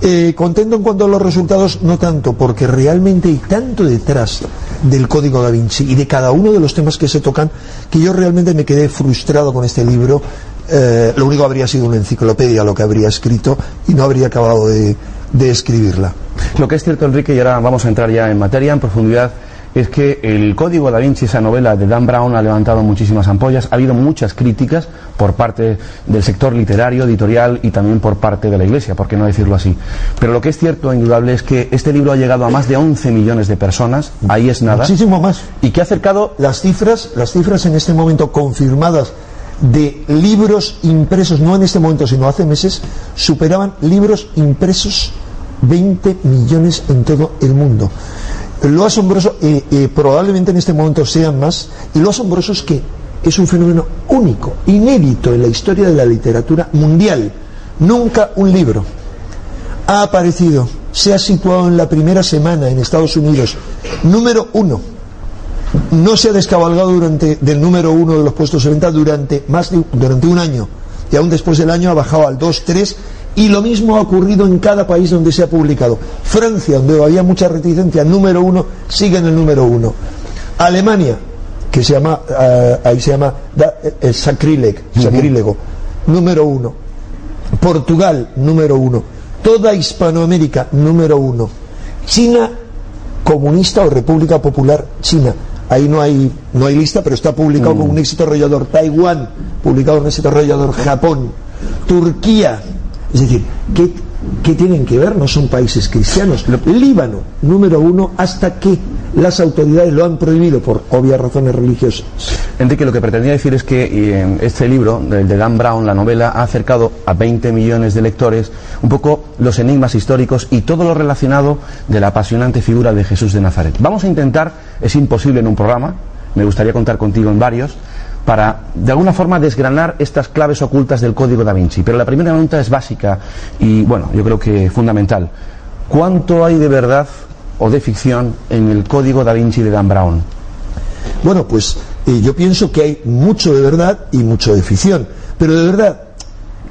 Eh, contento en cuanto a los resultados, no tanto, porque realmente hay tanto detrás del Código da Vinci y de cada uno de los temas que se tocan que yo realmente me quedé frustrado con este libro. Eh, lo único habría sido una enciclopedia lo que habría escrito y no habría acabado de, de escribirla. Lo que es cierto, Enrique, y ahora vamos a entrar ya en materia, en profundidad, es que el Código da Vinci, esa novela de Dan Brown, ha levantado muchísimas ampollas. Ha habido muchas críticas por parte del sector literario, editorial y también por parte de la Iglesia, por qué no decirlo así. Pero lo que es cierto, indudable, es que este libro ha llegado a más de 11 millones de personas. Ahí es nada. Muchísimo más. Y que ha acercado Las cifras, las cifras en este momento confirmadas de libros impresos, no en este momento, sino hace meses, superaban libros impresos 20 millones en todo el mundo. Lo asombroso, eh, probablemente en este momento sean más, y lo asombroso es que es un fenómeno único, inédito en la historia de la literatura mundial. Nunca un libro ha aparecido, se ha situado en la primera semana en Estados Unidos, número uno, no se ha descabalgado durante del número uno de los puestos de venta durante más de durante un año y aún después del año ha bajado al 2, 3 y lo mismo ha ocurrido en cada país donde se ha publicado. Francia, donde había mucha reticencia, número uno, sigue en el número uno. Alemania, que se llama, eh, ahí se llama da- eh, sacríleg- sacrílego, número uno. Portugal, número uno. Toda Hispanoamérica, número uno. China, comunista o República Popular China. Ahí no hay, no hay lista, pero está publicado como un éxito arrollador. Taiwán, publicado como un éxito arrollador. Japón. Turquía. Es decir, ¿qué, qué tienen que ver? No son países cristianos. Líbano, número uno, hasta que las autoridades lo han prohibido por obvias razones religiosas. Enrique, lo que pretendía decir es que eh, este libro, el de Dan Brown, la novela, ha acercado a 20 millones de lectores un poco los enigmas históricos y todo lo relacionado de la apasionante figura de Jesús de Nazaret. Vamos a intentar, es imposible en un programa, me gustaría contar contigo en varios, para de alguna forma desgranar estas claves ocultas del Código da Vinci. Pero la primera pregunta es básica y, bueno, yo creo que fundamental. ¿Cuánto hay de verdad o de ficción en el Código da Vinci de Dan Brown? Bueno, pues eh, yo pienso que hay mucho de verdad y mucho de ficción. Pero de verdad,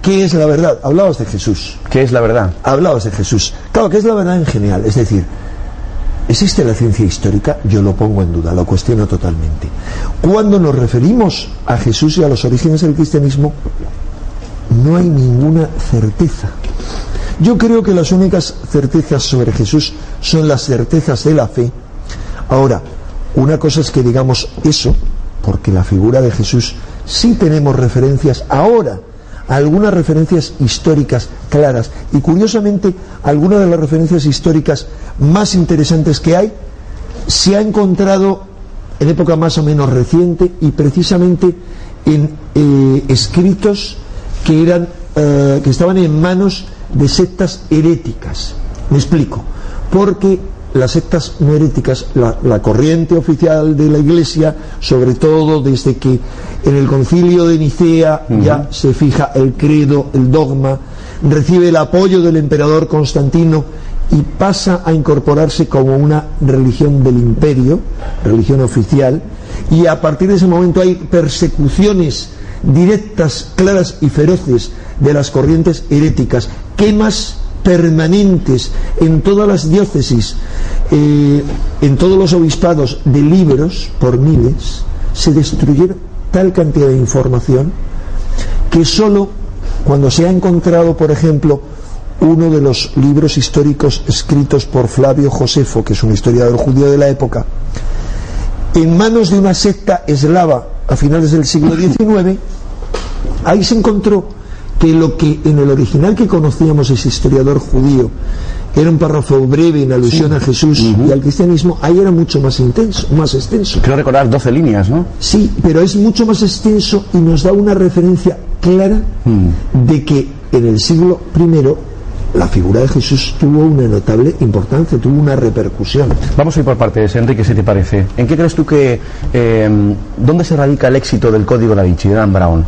¿qué es la verdad? Hablabas de Jesús. ¿Qué es la verdad? Hablabas de Jesús. Claro, ¿qué es la verdad en general? Es decir, ¿existe la ciencia histórica? Yo lo pongo en duda, lo cuestiono totalmente. Cuando nos referimos a Jesús y a los orígenes del cristianismo, no hay ninguna certeza. Yo creo que las únicas certezas sobre Jesús son las certezas de la fe. Ahora, una cosa es que digamos eso, porque la figura de Jesús sí tenemos referencias ahora, algunas referencias históricas claras. Y curiosamente, algunas de las referencias históricas más interesantes que hay se ha encontrado en época más o menos reciente y precisamente en eh, escritos que eran eh, que estaban en manos de sectas heréticas. Me explico. Porque las sectas no heréticas, la, la corriente oficial de la Iglesia, sobre todo desde que en el concilio de Nicea ya se fija el credo, el dogma, recibe el apoyo del emperador Constantino y pasa a incorporarse como una religión del imperio, religión oficial, y a partir de ese momento hay persecuciones directas, claras y feroces de las corrientes heréticas, quemas permanentes en todas las diócesis, eh, en todos los obispados de libros por miles, se destruyeron tal cantidad de información que solo cuando se ha encontrado, por ejemplo, uno de los libros históricos escritos por Flavio Josefo, que es un historiador judío de la época, en manos de una secta eslava a finales del siglo XIX, ahí se encontró que lo que en el original que conocíamos ese historiador judío era un párrafo breve en alusión a Jesús y al cristianismo, ahí era mucho más intenso, más extenso. Creo recordar 12 líneas, ¿no? Sí, pero es mucho más extenso y nos da una referencia clara de que en el siglo I la figura de Jesús tuvo una notable importancia, tuvo una repercusión. Vamos a ir por partes, Enrique, si te parece. ¿En qué crees tú que... eh, ¿Dónde se radica el éxito del Código Da Vinci, de Dan Brown?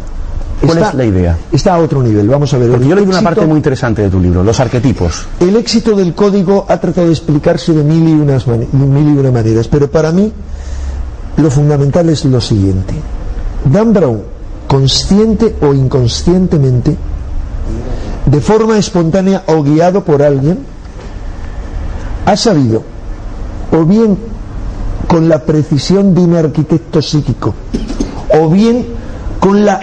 ¿Cuál Está- es la idea? Está a otro nivel, vamos a ver. Porque yo leí una parte muy interesante de tu libro, los arquetipos. El éxito del código ha tratado de explicarse de mil y, unas mil y una maneras, pero para mí lo fundamental es lo siguiente. Dan Brown, consciente o inconscientemente, de forma espontánea o guiado por alguien, ha sabido, o bien con la precisión de un arquitecto psíquico, o bien con la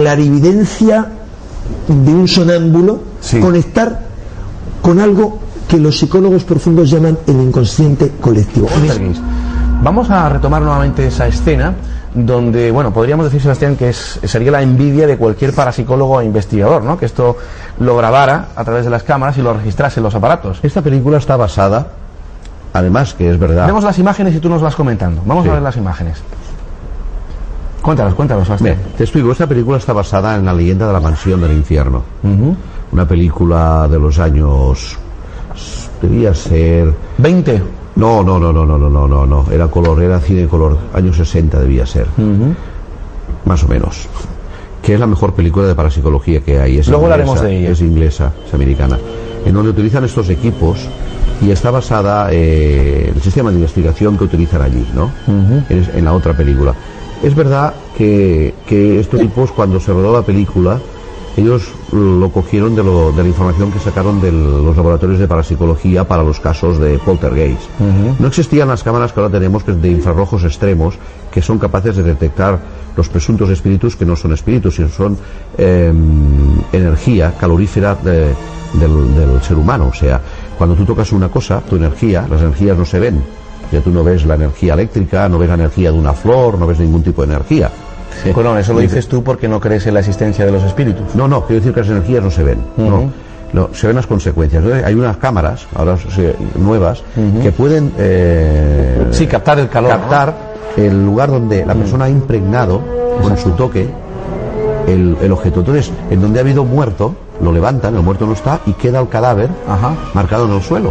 clarividencia de un sonámbulo, Sí. conectar con algo que los psicólogos profundos llaman el inconsciente colectivo. Vamos a retomar nuevamente esa escena donde, bueno, podríamos decir, Sebastián, que es, sería la envidia de cualquier parapsicólogo e investigador, ¿no? Que esto lo grabara a través de las cámaras y lo registrase en los aparatos. Esta película está basada, además que es verdad. Vemos las imágenes y tú nos vas comentando. Vamos Sí. a ver las imágenes. Cuéntanos, cuéntanos, Bien, te explico. Esta película está basada en la leyenda de la mansión del infierno. Una película de los años. Debía ser. ¿20? No, no, no, no, no, no, no, no. Era color, era cine color. Años 60 debía ser. Más o menos. Que es la mejor película de parapsicología que hay. Es Luego hablaremos de ella. Es inglesa, es americana. En donde utilizan estos equipos y está basada eh, en el sistema de investigación que utilizan allí, ¿no? En la otra película. Es verdad que, que estos tipos, cuando se rodó la película, ellos lo cogieron de, lo- de la información que sacaron de los laboratorios de parapsicología para los casos de poltergeist. No existían las cámaras que ahora tenemos que de infrarrojos extremos que son capaces de detectar los presuntos espíritus que no son espíritus, sino son eh, energía calorífera de- del, del ser humano. O sea, cuando tú tocas una cosa, tu energía, las energías no se ven. Ya tú no ves la energía eléctrica, no ves la energía de una flor, no ves ningún tipo de energía. Bueno, eso lo dices tú porque no crees en la existencia de los espíritus. No, no, quiero decir que las energías no se ven. no. No, se ven las consecuencias. Entonces, hay unas cámaras, ahora nuevas, que pueden eh, Sí, captar el calor, ¿no? captar el lugar donde la persona ha impregnado con su toque el, el objeto. Entonces, en donde ha habido muerto, lo levantan, el muerto no está, y queda el cadáver Ajá. marcado en el suelo.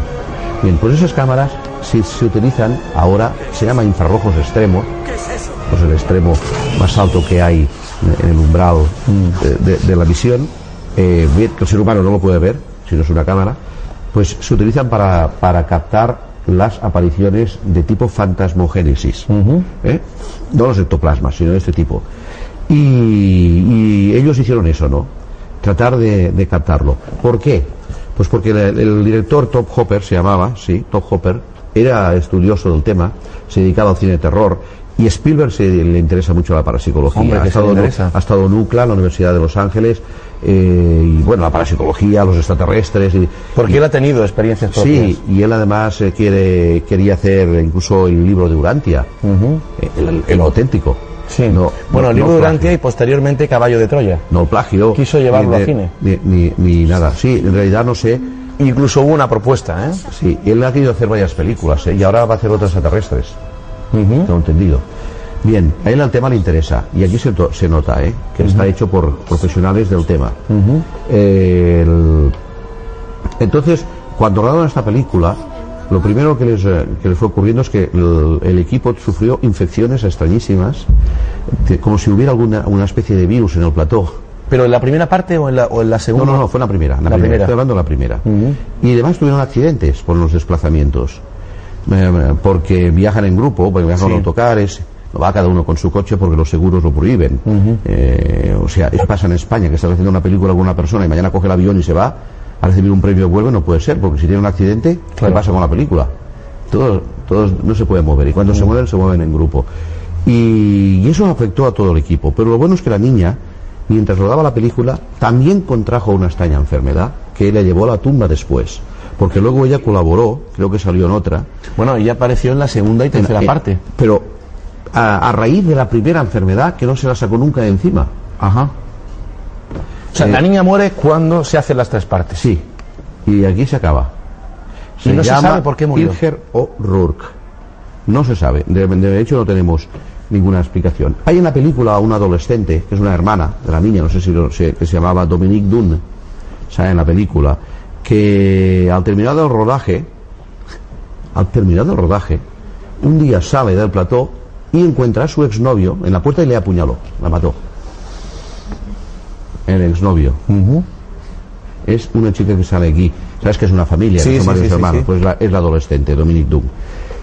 Bien, pues esas cámaras si se utilizan ahora, se llama infrarrojos extremos, pues el extremo más alto que hay en el umbral de, de- de la visión, eh, que el ser humano no lo puede ver, si no es una cámara, pues se utilizan para, para captar las apariciones de tipo fantasmogénesis. ¿eh? No los ectoplasmas, sino de este tipo. Y, y ellos hicieron eso, ¿no? Tratar de, de captarlo. ¿Por qué? Pues porque el, el director Top Hopper se llamaba, sí, Top Hopper, era estudioso del tema, se dedicaba al cine de terror y Spielberg se le interesa mucho la parapsicología. Hombre, ha, estado, ha estado en UCLA, en la Universidad de Los Ángeles, eh, y bueno, la parapsicología, los extraterrestres. Y, Porque él ha tenido experiencias propias. Sí, y él además eh, quiere, quería hacer incluso el libro de Urantia, el, el auténtico. Sí. No, bueno, no- el libro no de plagio. Urantia y posteriormente Caballo de Troya. No plagio. Quiso llevarlo de- cine. Ni, ni- ni nada. Sí, en realidad no sé. Incluso hubo una propuesta, ¿eh? Sí, él ha querido hacer varias películas ¿eh? y ahora va a hacer otras extraterrestres. Tengo entendido. Bien, a él el tema le interesa y aquí se, nota ¿eh? que está hecho por profesionales del tema. El- Entonces, cuando rodaron esta película, lo primero que les, eh, que les fue ocurriendo es que el, el equipo sufrió infecciones extrañísimas, como si hubiera alguna una especie de virus en el plató. ¿Pero en la primera parte o en la, o en la No, segunda? no, no, fue en la primera. en La, La primera. primera. Estoy hablando de la primera. Y además tuvieron accidentes por los desplazamientos. Eh, porque viajan en grupo, porque viajan en Sí. autocares, no va cada uno con su coche porque los seguros lo prohíben. Eh, o sea, eso pasa en España, que estás haciendo una película con una persona y mañana coge el avión y se va. A recibir un premio vuelve, no puede ser, porque si tiene un accidente, ¿qué pasa con la película? Todos, todos no se pueden mover, y cuando se mueven, se mueven en grupo. Y, y eso afectó a todo el equipo. Pero lo bueno es que la niña, mientras rodaba la película, también contrajo una extraña enfermedad que le llevó a la tumba después. Porque luego ella colaboró, creo que salió en otra, Bueno, ella apareció en la segunda y tercera eh, parte. Pero a, a raíz de la primera enfermedad que no se la sacó nunca de encima. Ajá. O sea, la niña muere cuando se hacen las tres partes. Sí. Y aquí se acaba. Y no se sabe por qué murió. Ilger O'Rourke. No se sabe. De, de hecho, no tenemos ninguna explicación. Hay en la película una adolescente, que es una hermana de la niña, no sé si lo sé, que se llamaba Dominique Dunn, sale en la película, que al terminar el rodaje, al terminar el rodaje, un día sale del plató y encuentra a su exnovio en la puerta y le apuñaló, la mató. El exnovio. Es una chica que sale aquí. Sabes que es una familia, Sí, que son sí, varios sí, hermanos. Pues la- es la adolescente, Dominique Dunn.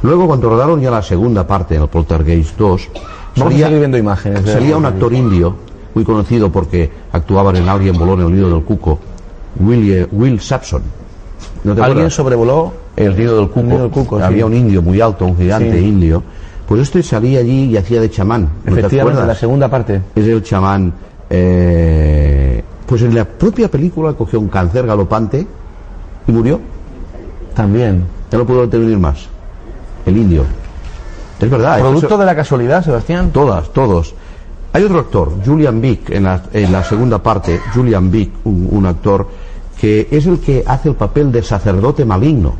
Luego, cuando rodaron ya la segunda parte, en el Poltergeist 2, Vamos a seguir viendo imágenes. de- salía un actor indio, muy conocido porque actuaban en Alguien voló en el nido del cuco, Will, Will Sampson. ¿No te Alguien acuerdas? sobrevoló el nido del cuco. nido del cuco, sí. Había un indio muy alto, un gigante indio. Pues este salía allí y hacía de chamán. ¿No te Efectivamente, la segunda parte. es el chamán. Eh, pues en la propia película cogió un cáncer galopante y murió. También. Ya no pudo intervenir más. El indio. Es verdad. Producto eso- de la casualidad, Sebastián. Todas, todos. Hay otro actor, Julian Vick, en la, en la segunda parte, Julian Vick, un, un actor que es el que hace el papel de sacerdote maligno.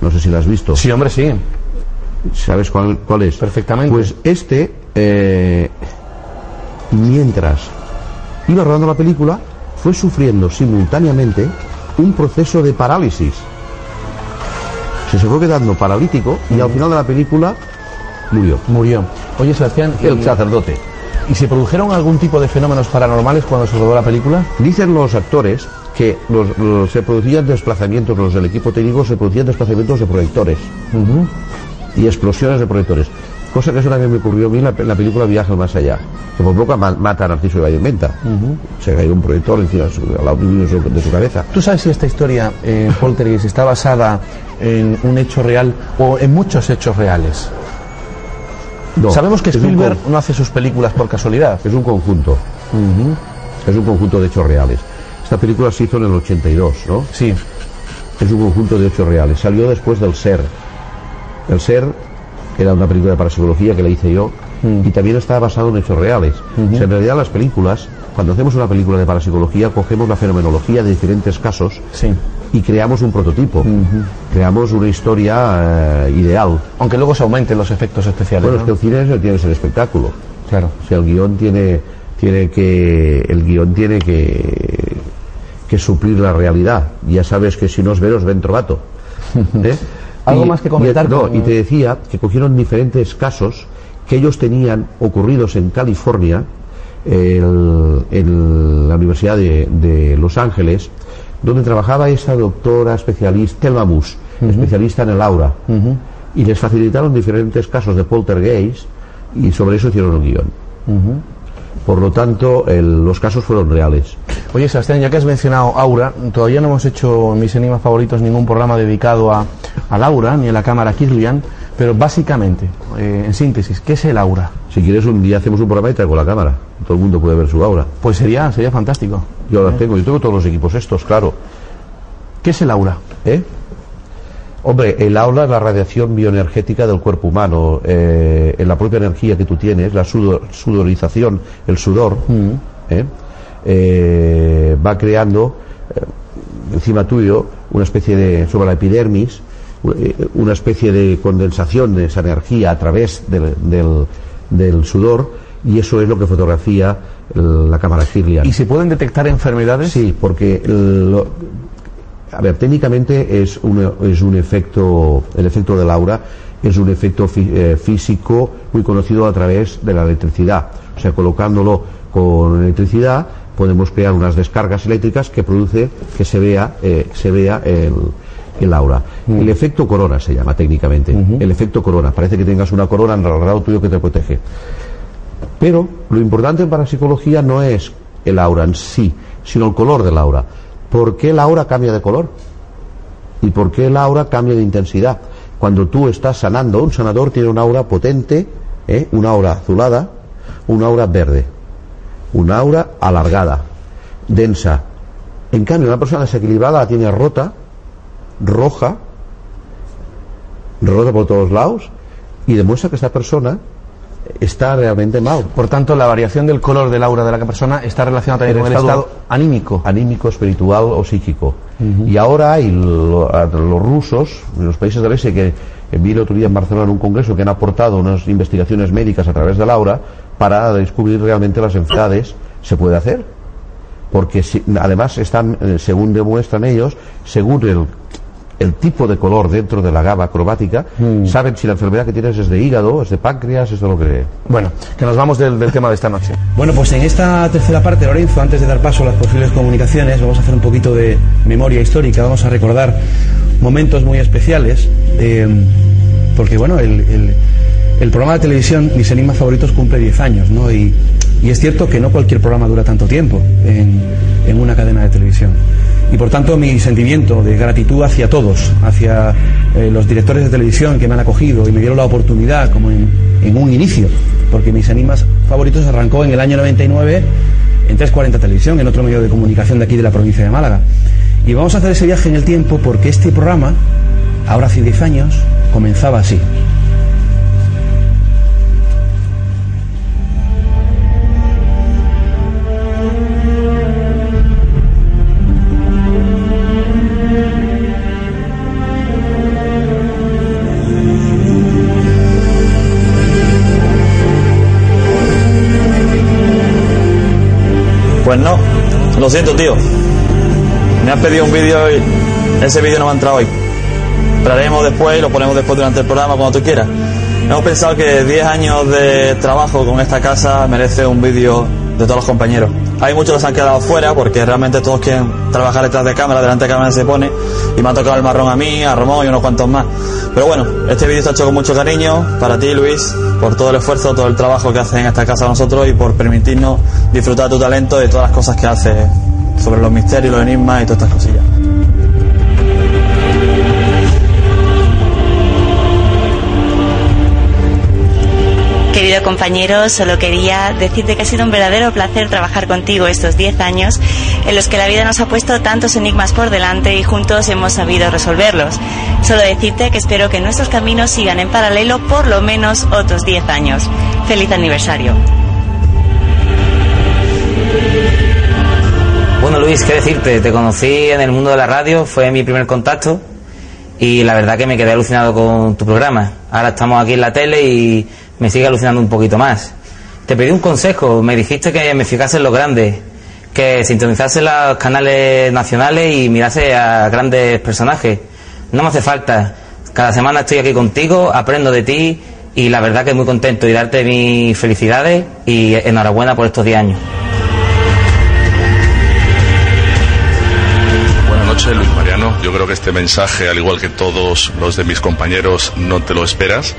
No sé si lo has visto. Sí, hombre, sí. ¿Sabes cuál, cuál es? Perfectamente. Pues este, eh, mientras iba rodando la película, fue sufriendo simultáneamente un proceso de parálisis. Se se fue quedando paralítico y al final de la película murió. Murió. Oye, Sebastián, El ¿y- sacerdote. ¿y se produjeron algún tipo de fenómenos paranormales cuando se rodó la película? Dicen los actores que los- los- se producían desplazamientos, los del equipo técnico se producían desplazamientos de proyectores y explosiones de proyectores. Cosa que eso también me ocurrió a mí en la, película Viaje al más allá. Que por poco ma- mata a Narciso de Vallementa. Se cayó un proyector encima de su, de su, de su cabeza. ¿Tú sabes si esta historia, eh, Poltergeist, está basada en un hecho real o en muchos hechos reales? No, Sabemos que Spielberg no hace sus películas por casualidad. es un conjunto. Es un conjunto de hechos reales. Esta película se hizo en el 82, ¿no? Sí. es un conjunto de hechos reales. Salió después del Ser. El Ser era una película de parapsicología que la hice yo y también está basado en hechos reales. O sea, en realidad las películas, cuando hacemos una película de parapsicología, cogemos la fenomenología de diferentes casos Sí. y creamos un prototipo. Creamos una historia eh, ideal. Aunque luego se aumenten los efectos especiales. Bueno, es ¿no? que el cine es el- tiene que ser espectáculo. Claro. O sea, el guion tiene, tiene que, el guion tiene que, que suplir la realidad. Ya sabes que si no os ven, os ven trovato. ¿Eh? ¿Algo más que comentar Y, no, con- y te decía que cogieron diferentes casos que ellos tenían ocurridos en California, el- en la Universidad de, de Los Ángeles, donde trabajaba esa doctora especialista, Thelma Mus, especialista en el aura. Y les facilitaron diferentes casos de poltergeist y sobre eso hicieron un guion. Por lo tanto, el- los casos fueron reales. Oye, Sebastián, ya que has mencionado Aura, todavía no hemos hecho en mis enigmas favoritos ningún programa dedicado a, a Laura ni a la cámara Kirlian, pero básicamente, eh, en síntesis, ¿qué es el Aura? Si quieres, un día hacemos un programa y traigo la cámara. Todo el mundo puede ver su aura. Pues sería, sería fantástico. Yo la tengo, yo tengo todos los equipos estos, claro. ¿Qué es el Aura? ¿Eh? Hombre, el aura es la radiación bioenergética del cuerpo humano, eh, en la propia energía que tú tienes, la sudor- sudorización, el sudor, ¿eh? Eh, va creando encima tuyo una especie de, sobre la epidermis, una especie de condensación de esa energía a través del, del- del sudor y eso es lo que fotografía la cámara Kirlian. ¿Y se pueden detectar enfermedades? Sí, porque lo- a ver, técnicamente es un, es un efecto, el efecto del aura es un efecto fí- eh, físico muy conocido a través de la electricidad. O sea, colocándolo con electricidad podemos crear unas descargas eléctricas que produce que se vea, eh, se vea el, el aura. El efecto corona se llama técnicamente. El efecto corona. Parece que tengas una corona alrededor tuyo que te protege. Pero lo importante para psicología no es el aura en sí, sino el color del aura. ¿Por qué la aura cambia de color? ¿Y por qué la aura cambia de intensidad? Cuando tú estás sanando, un sanador tiene una aura potente, ¿eh? una aura azulada, una aura verde, una aura alargada, densa. En cambio, una persona desequilibrada la tiene rota, roja, rota por todos lados, y demuestra que esta persona está realmente mal. Por tanto, la variación del color del aura de la persona está relacionada también con el estado anímico. Anímico, espiritual o psíquico. Y ahora hay lo- los rusos, los países del este, que vi el otro día en Barcelona en un congreso, que han aportado unas investigaciones médicas a través del aura para descubrir realmente las enfermedades. ¿Se puede hacer? Porque si- además están, eh, según demuestran ellos, según el, el tipo de color dentro de la gama cromática, saben si la enfermedad que tienes es de hígado, es de páncreas, es de lo que... Bueno, que nos vamos del, del tema de esta noche. Bueno, pues en esta tercera parte, Lorenzo, antes de dar paso a las posibles comunicaciones, vamos a hacer un poquito de memoria histórica, vamos a recordar momentos muy especiales, eh, porque bueno, el, el- programa de televisión Mis Enigmas Favoritos cumple 10 años, ¿no? Y, y es cierto que no cualquier programa dura tanto tiempo en, en una cadena de televisión. Y por tanto mi sentimiento de gratitud hacia todos, hacia eh, los directores de televisión que me han acogido y me dieron la oportunidad como en, un inicio, porque mis enigmas favoritos arrancó en el año 99 en 340 Televisión, en otro medio de comunicación de aquí de la provincia de Málaga. Y vamos a hacer ese viaje en el tiempo porque este programa, ahora hace 10 años, comenzaba así. Pues no, lo siento, tío. Me has pedido un vídeo y ese vídeo no me ha entrado hoy. Después y lo ponemos después durante el programa cuando tú quieras. Hemos pensado que 10 años de trabajo con esta casa merece un vídeo de todos los compañeros. Hay muchos que se han quedado fuera porque realmente todos quieren trabajar detrás de cámara, delante de cámara se pone y me ha tocado el marrón a mí, a Romón y unos cuantos más. Pero bueno, este vídeo está hecho con mucho cariño para ti, Luis, por todo el esfuerzo, todo el trabajo que haces en esta casa nosotros y por permitirnos disfrutar tu talento y todas las cosas que haces sobre los misterios, los enigmas y todas estas cosillas. Querido compañero, solo quería decirte que ha sido un verdadero placer trabajar contigo estos 10 años en los que la vida nos ha puesto tantos enigmas por delante y juntos hemos sabido resolverlos. Solo decirte que espero que nuestros caminos sigan en paralelo por lo menos otros 10 años. Feliz aniversario. Bueno, Luis, qué decirte, te conocí en el mundo de la radio, fue mi primer contacto y la verdad que me quedé alucinado con tu programa. Ahora estamos aquí en la tele y me sigue alucinando un poquito más. Te pedí un consejo, me dijiste que me fijase en lo grande, que sintonizase los canales nacionales y mirase a grandes personajes. No me hace falta. Cada semana estoy aquí contigo, aprendo de ti y la verdad que muy contento y darte mis felicidades y enhorabuena por estos 10 años. Buenas noches, Luis Mariano. Yo creo que este mensaje, al igual que todos los de mis compañeros, no te lo esperas.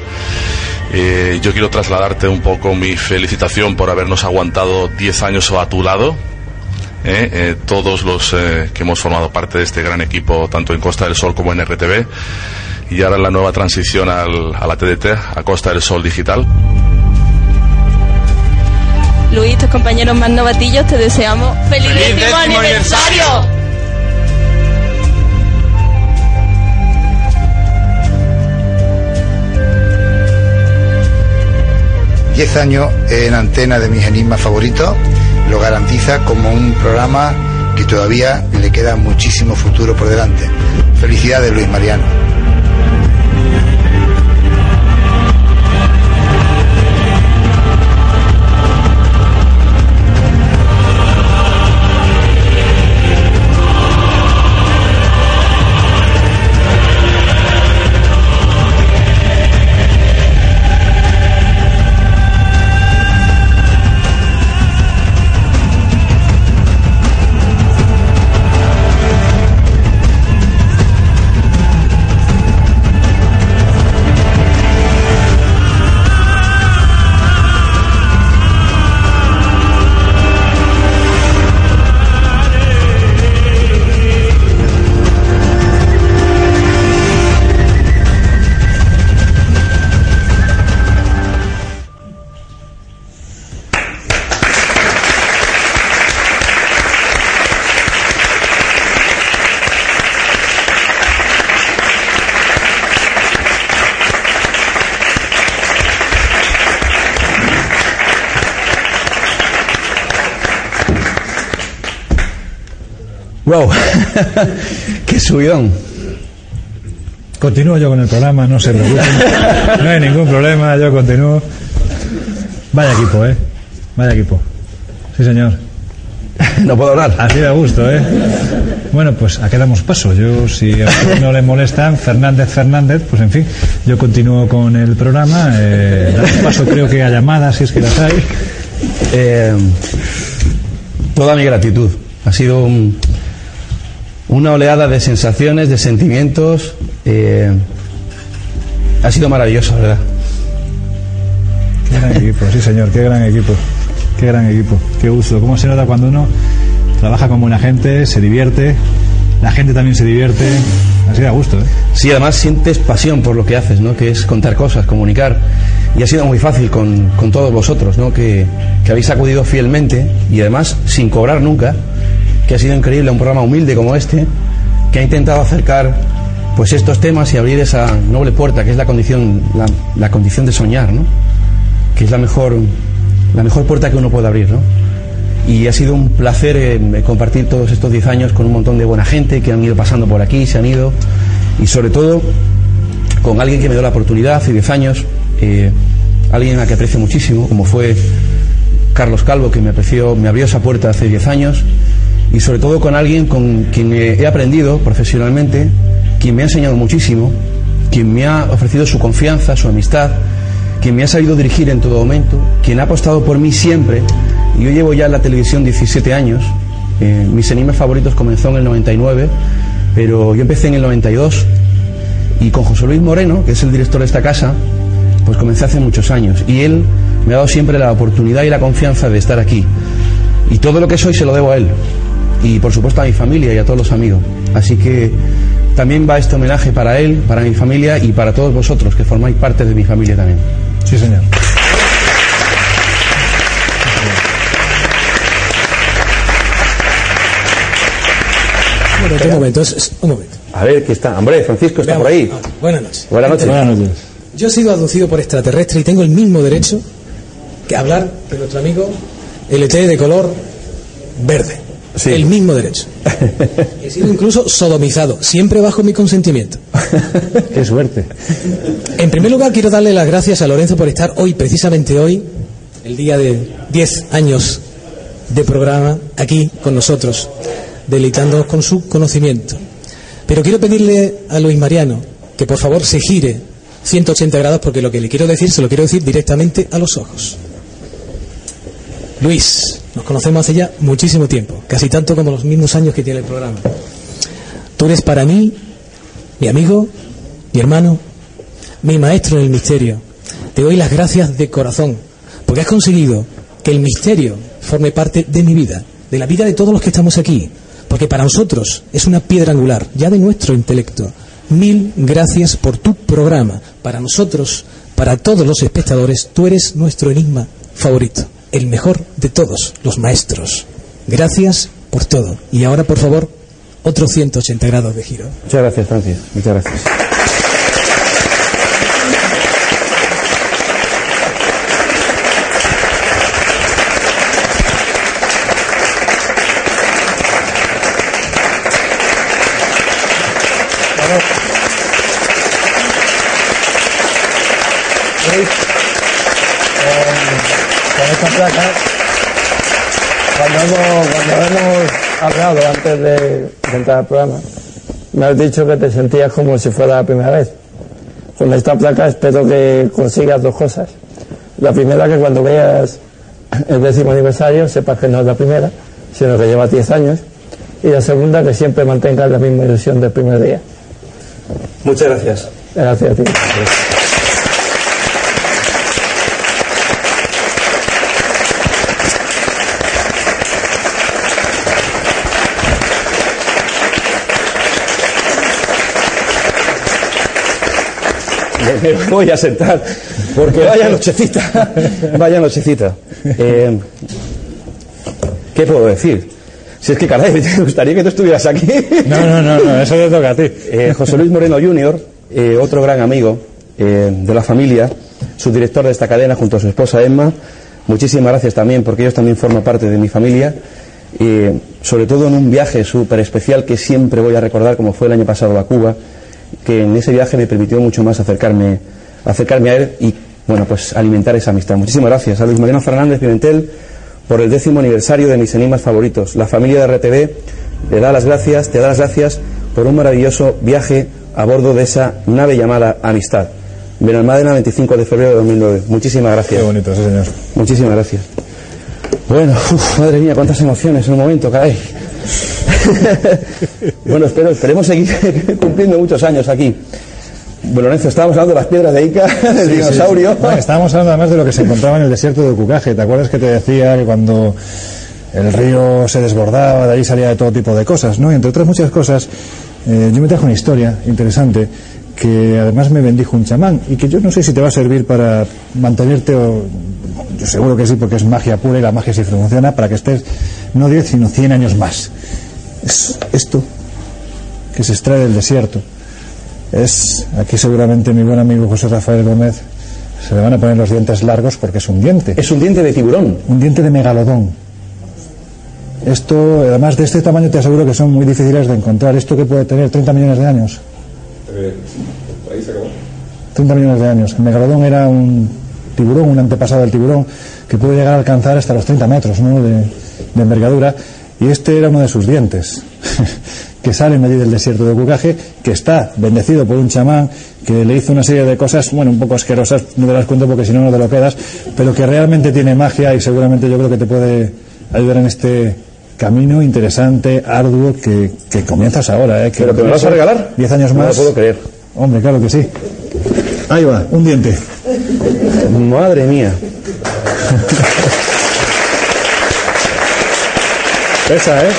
Eh, yo quiero trasladarte un poco mi felicitación por habernos aguantado 10 años a tu lado. eh, eh, todos los eh, que hemos formado parte de este gran equipo, tanto en Costa del Sol como en RTV, y ahora en la nueva transición al- a la TDT, a Costa del Sol Digital. Luis, tus compañeros más novatillos, te deseamos feliz, ¡Feliz décimo décimo aniversario! Diez años en antena de mis enigmas favoritos lo garantiza como un programa que todavía le queda muchísimo futuro por delante. Felicidades Luis Mariano. qué subidón. Continúo yo con el programa, no se preocupen. No hay ningún problema, yo continúo. Vaya equipo, ¿eh? Vaya equipo. Sí, señor. No puedo hablar. Así de gusto, ¿eh? Bueno, pues a qué damos paso. Yo, si a usted no le molestan, Fernández Fernández, pues en fin, yo continúo con el programa. Eh, damos paso, creo que a llamadas, si es que las hay. Eh, toda mi gratitud. Ha sido un- una oleada de sensaciones, de sentimientos. eh, ha sido maravilloso, ¿verdad? Qué gran equipo, sí, señor, qué gran equipo. Qué gran equipo. Qué gusto. ¿Cómo se nota cuando uno trabaja con buena gente, se divierte, la gente también se divierte? Así da gusto, ¿eh? Sí, además sientes pasión por lo que haces, ¿no? Que es contar cosas, comunicar. Y ha sido muy fácil con, con todos vosotros, ¿no? Que, que habéis acudido fielmente y además sin cobrar nunca, ha sido increíble un programa humilde como este, que ha intentado acercar pues estos temas y abrir esa noble puerta que es la condición, la condición de soñar, ¿no? Que es la mejor, la mejor puerta que uno puede abrir, ¿no? Y ha sido un placer eh, compartir todos estos 10 años con un montón de buena gente que han ido pasando por aquí, se han ido, y sobre todo con alguien que me dio la oportunidad hace 10 años, eh, alguien a que aprecio muchísimo, como fue Carlos Calvo, que me, apreció, me abrió esa puerta hace 10 años, y sobre todo con alguien con quien he aprendido profesionalmente, quien me ha enseñado muchísimo, quien me ha ofrecido su confianza, su amistad, quien me ha sabido dirigir en todo momento, quien ha apostado por mí siempre. Yo llevo ya en la televisión 17 años. Eh, mis animes favoritos comenzó en el 99, pero yo empecé en el 92 y con José Luis Moreno, que es el director de esta casa, pues comencé hace muchos años. Y él me ha dado siempre la oportunidad y la confianza de estar aquí. Y todo lo que soy se lo debo a él. Y por supuesto a mi familia y a todos los amigos. Así que también va este homenaje para él, para mi familia y para todos vosotros que formáis parte de mi familia también. Sí, señor. Bueno, un momento, un momento. A ver, ¿qué está? Hombre, Francisco está por ahí. Buenas noches. Buenas noches. Buenas noches. Yo he sido aducido por extraterrestre y tengo el mismo derecho que hablar de nuestro amigo LT de color verde. El mismo derecho. He sido incluso sodomizado, siempre bajo mi consentimiento. Qué suerte. En primer lugar, quiero darle las gracias a Lorenzo por estar hoy, precisamente hoy, el día de 10 años de programa, aquí con nosotros, deleitándonos con su conocimiento. Pero quiero pedirle a Luis Mariano que por favor se gire 180 grados porque lo que le quiero decir se lo quiero decir directamente a los ojos. Luis, nos conocemos hace ya muchísimo tiempo, casi tanto como los mismos años que tiene el programa. Tú eres para mí mi amigo, mi hermano, mi maestro en el misterio. Te doy las gracias de corazón, porque has conseguido que el misterio forme parte de mi vida, de la vida de todos los que estamos aquí, porque para nosotros es una piedra angular, ya de nuestro intelecto. Mil gracias por tu programa. Para nosotros, para todos los espectadores, tú eres nuestro enigma favorito, el mejor de todos los maestros. Gracias por todo. Y ahora, por favor, otro 180 grados de giro. Muchas gracias, Francis. Muchas gracias. Luis, con, con esta placa, cuando hemos, cuando hemos hablado antes de, de entrar al programa, me has dicho que te sentías como si fuera la primera vez. Con esta placa espero que consigas dos cosas. La primera, que cuando veas el décimo aniversario sepas que no es la primera, sino que lleva 10 años. Y la segunda, que siempre mantengas la misma ilusión del primer día. Muchas gracias. Gracias a ti. Me voy a sentar, porque vaya nochecita, vaya nochecita. Eh, ¿Qué puedo decir? Si es que, caray, me gustaría que tú estuvieras aquí. No, no, no, no, eso te toca a ti. Eh, José Luis Moreno Jr., eh, otro gran amigo eh, de la familia, subdirector de esta cadena junto a su esposa Emma. Muchísimas gracias también, porque ellos también forman parte de mi familia. sobre todo en un viaje súper especial que siempre voy a recordar, como fue el año pasado a Cuba, que en ese viaje me permitió mucho más acercarme, acercarme a él y, bueno, pues alimentar esa amistad. Muchísimas gracias a Luis Mariano Fernández Pimentel por el décimo aniversario de mis enigmas favoritos. La familia de RTV le da las gracias, te da las gracias por un maravilloso viaje a bordo de esa nave llamada Amistad. Benalmádena, 25 de febrero de 2009. Muchísimas gracias. Qué bonito, sí, señor. Muchísimas gracias. Bueno, uf, madre mía, cuántas emociones en un momento, caray. bueno, espero, esperemos seguir cumpliendo muchos años aquí. Bueno, Lorenzo, estábamos hablando de las piedras de Ica, del Sí, sí, dinosaurio. sí. Bueno, estábamos hablando además de lo que se encontraba en el desierto de Cucaje. ¿Te acuerdas que te decía que cuando el río se desbordaba, de ahí salía de todo tipo de cosas, ¿no? Y entre otras muchas cosas, eh, yo me trajo una historia interesante que además me bendijo un chamán y que yo no sé si te va a servir para mantenerte, o, yo seguro que sí, porque es magia pura y la magia sí funciona, para que estés no 10 sino 100 años más. Es esto que se extrae del desierto. Es, aquí seguramente mi buen amigo José Rafael Gómez se le van a poner los dientes largos porque es un diente. Es un diente de tiburón. Un diente de megalodón. Esto, además de este tamaño, te aseguro que son muy difíciles de encontrar. Esto que puede tener 30 millones de años. 30 millones de años. El megalodón era un tiburón, un antepasado del tiburón, que puede llegar a alcanzar hasta los 30 metros ¿no? de, de envergadura. Y este era uno de sus dientes, que salen allí del desierto de Cucaje, que está bendecido por un chamán que le hizo una serie de cosas, bueno, un poco asquerosas, no te las cuento porque si no, no te lo quedas, pero que realmente tiene magia y seguramente yo creo que te puede ayudar en este camino interesante, arduo, que, que comienzas ahora. ¿eh? Que ¿Pero que me vas a regalar? 10 años No lo más. puedo creer. Hombre, claro que sí. Ahí va, un diente. Madre mía. Pesa, ¿eh?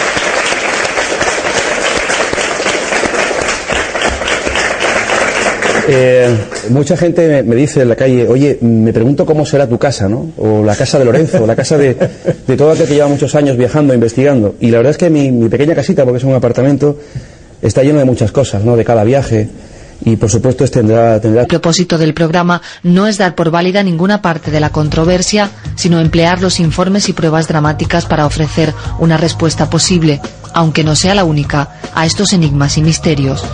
Eh, mucha gente me, dice en la calle, oye, me pregunto cómo será tu casa, ¿no? O la casa de Lorenzo, la casa de, de todo aquel que lleva muchos años viajando, investigando. Y la verdad es que mi, mi pequeña casita, porque es un apartamento, está lleno de muchas cosas, ¿no? De cada viaje. Y por supuesto, tendrá El propósito del programa no es dar por válida ninguna parte de la controversia, sino emplear los informes y pruebas dramáticas para ofrecer una respuesta posible, aunque no sea la única, a estos enigmas y misterios.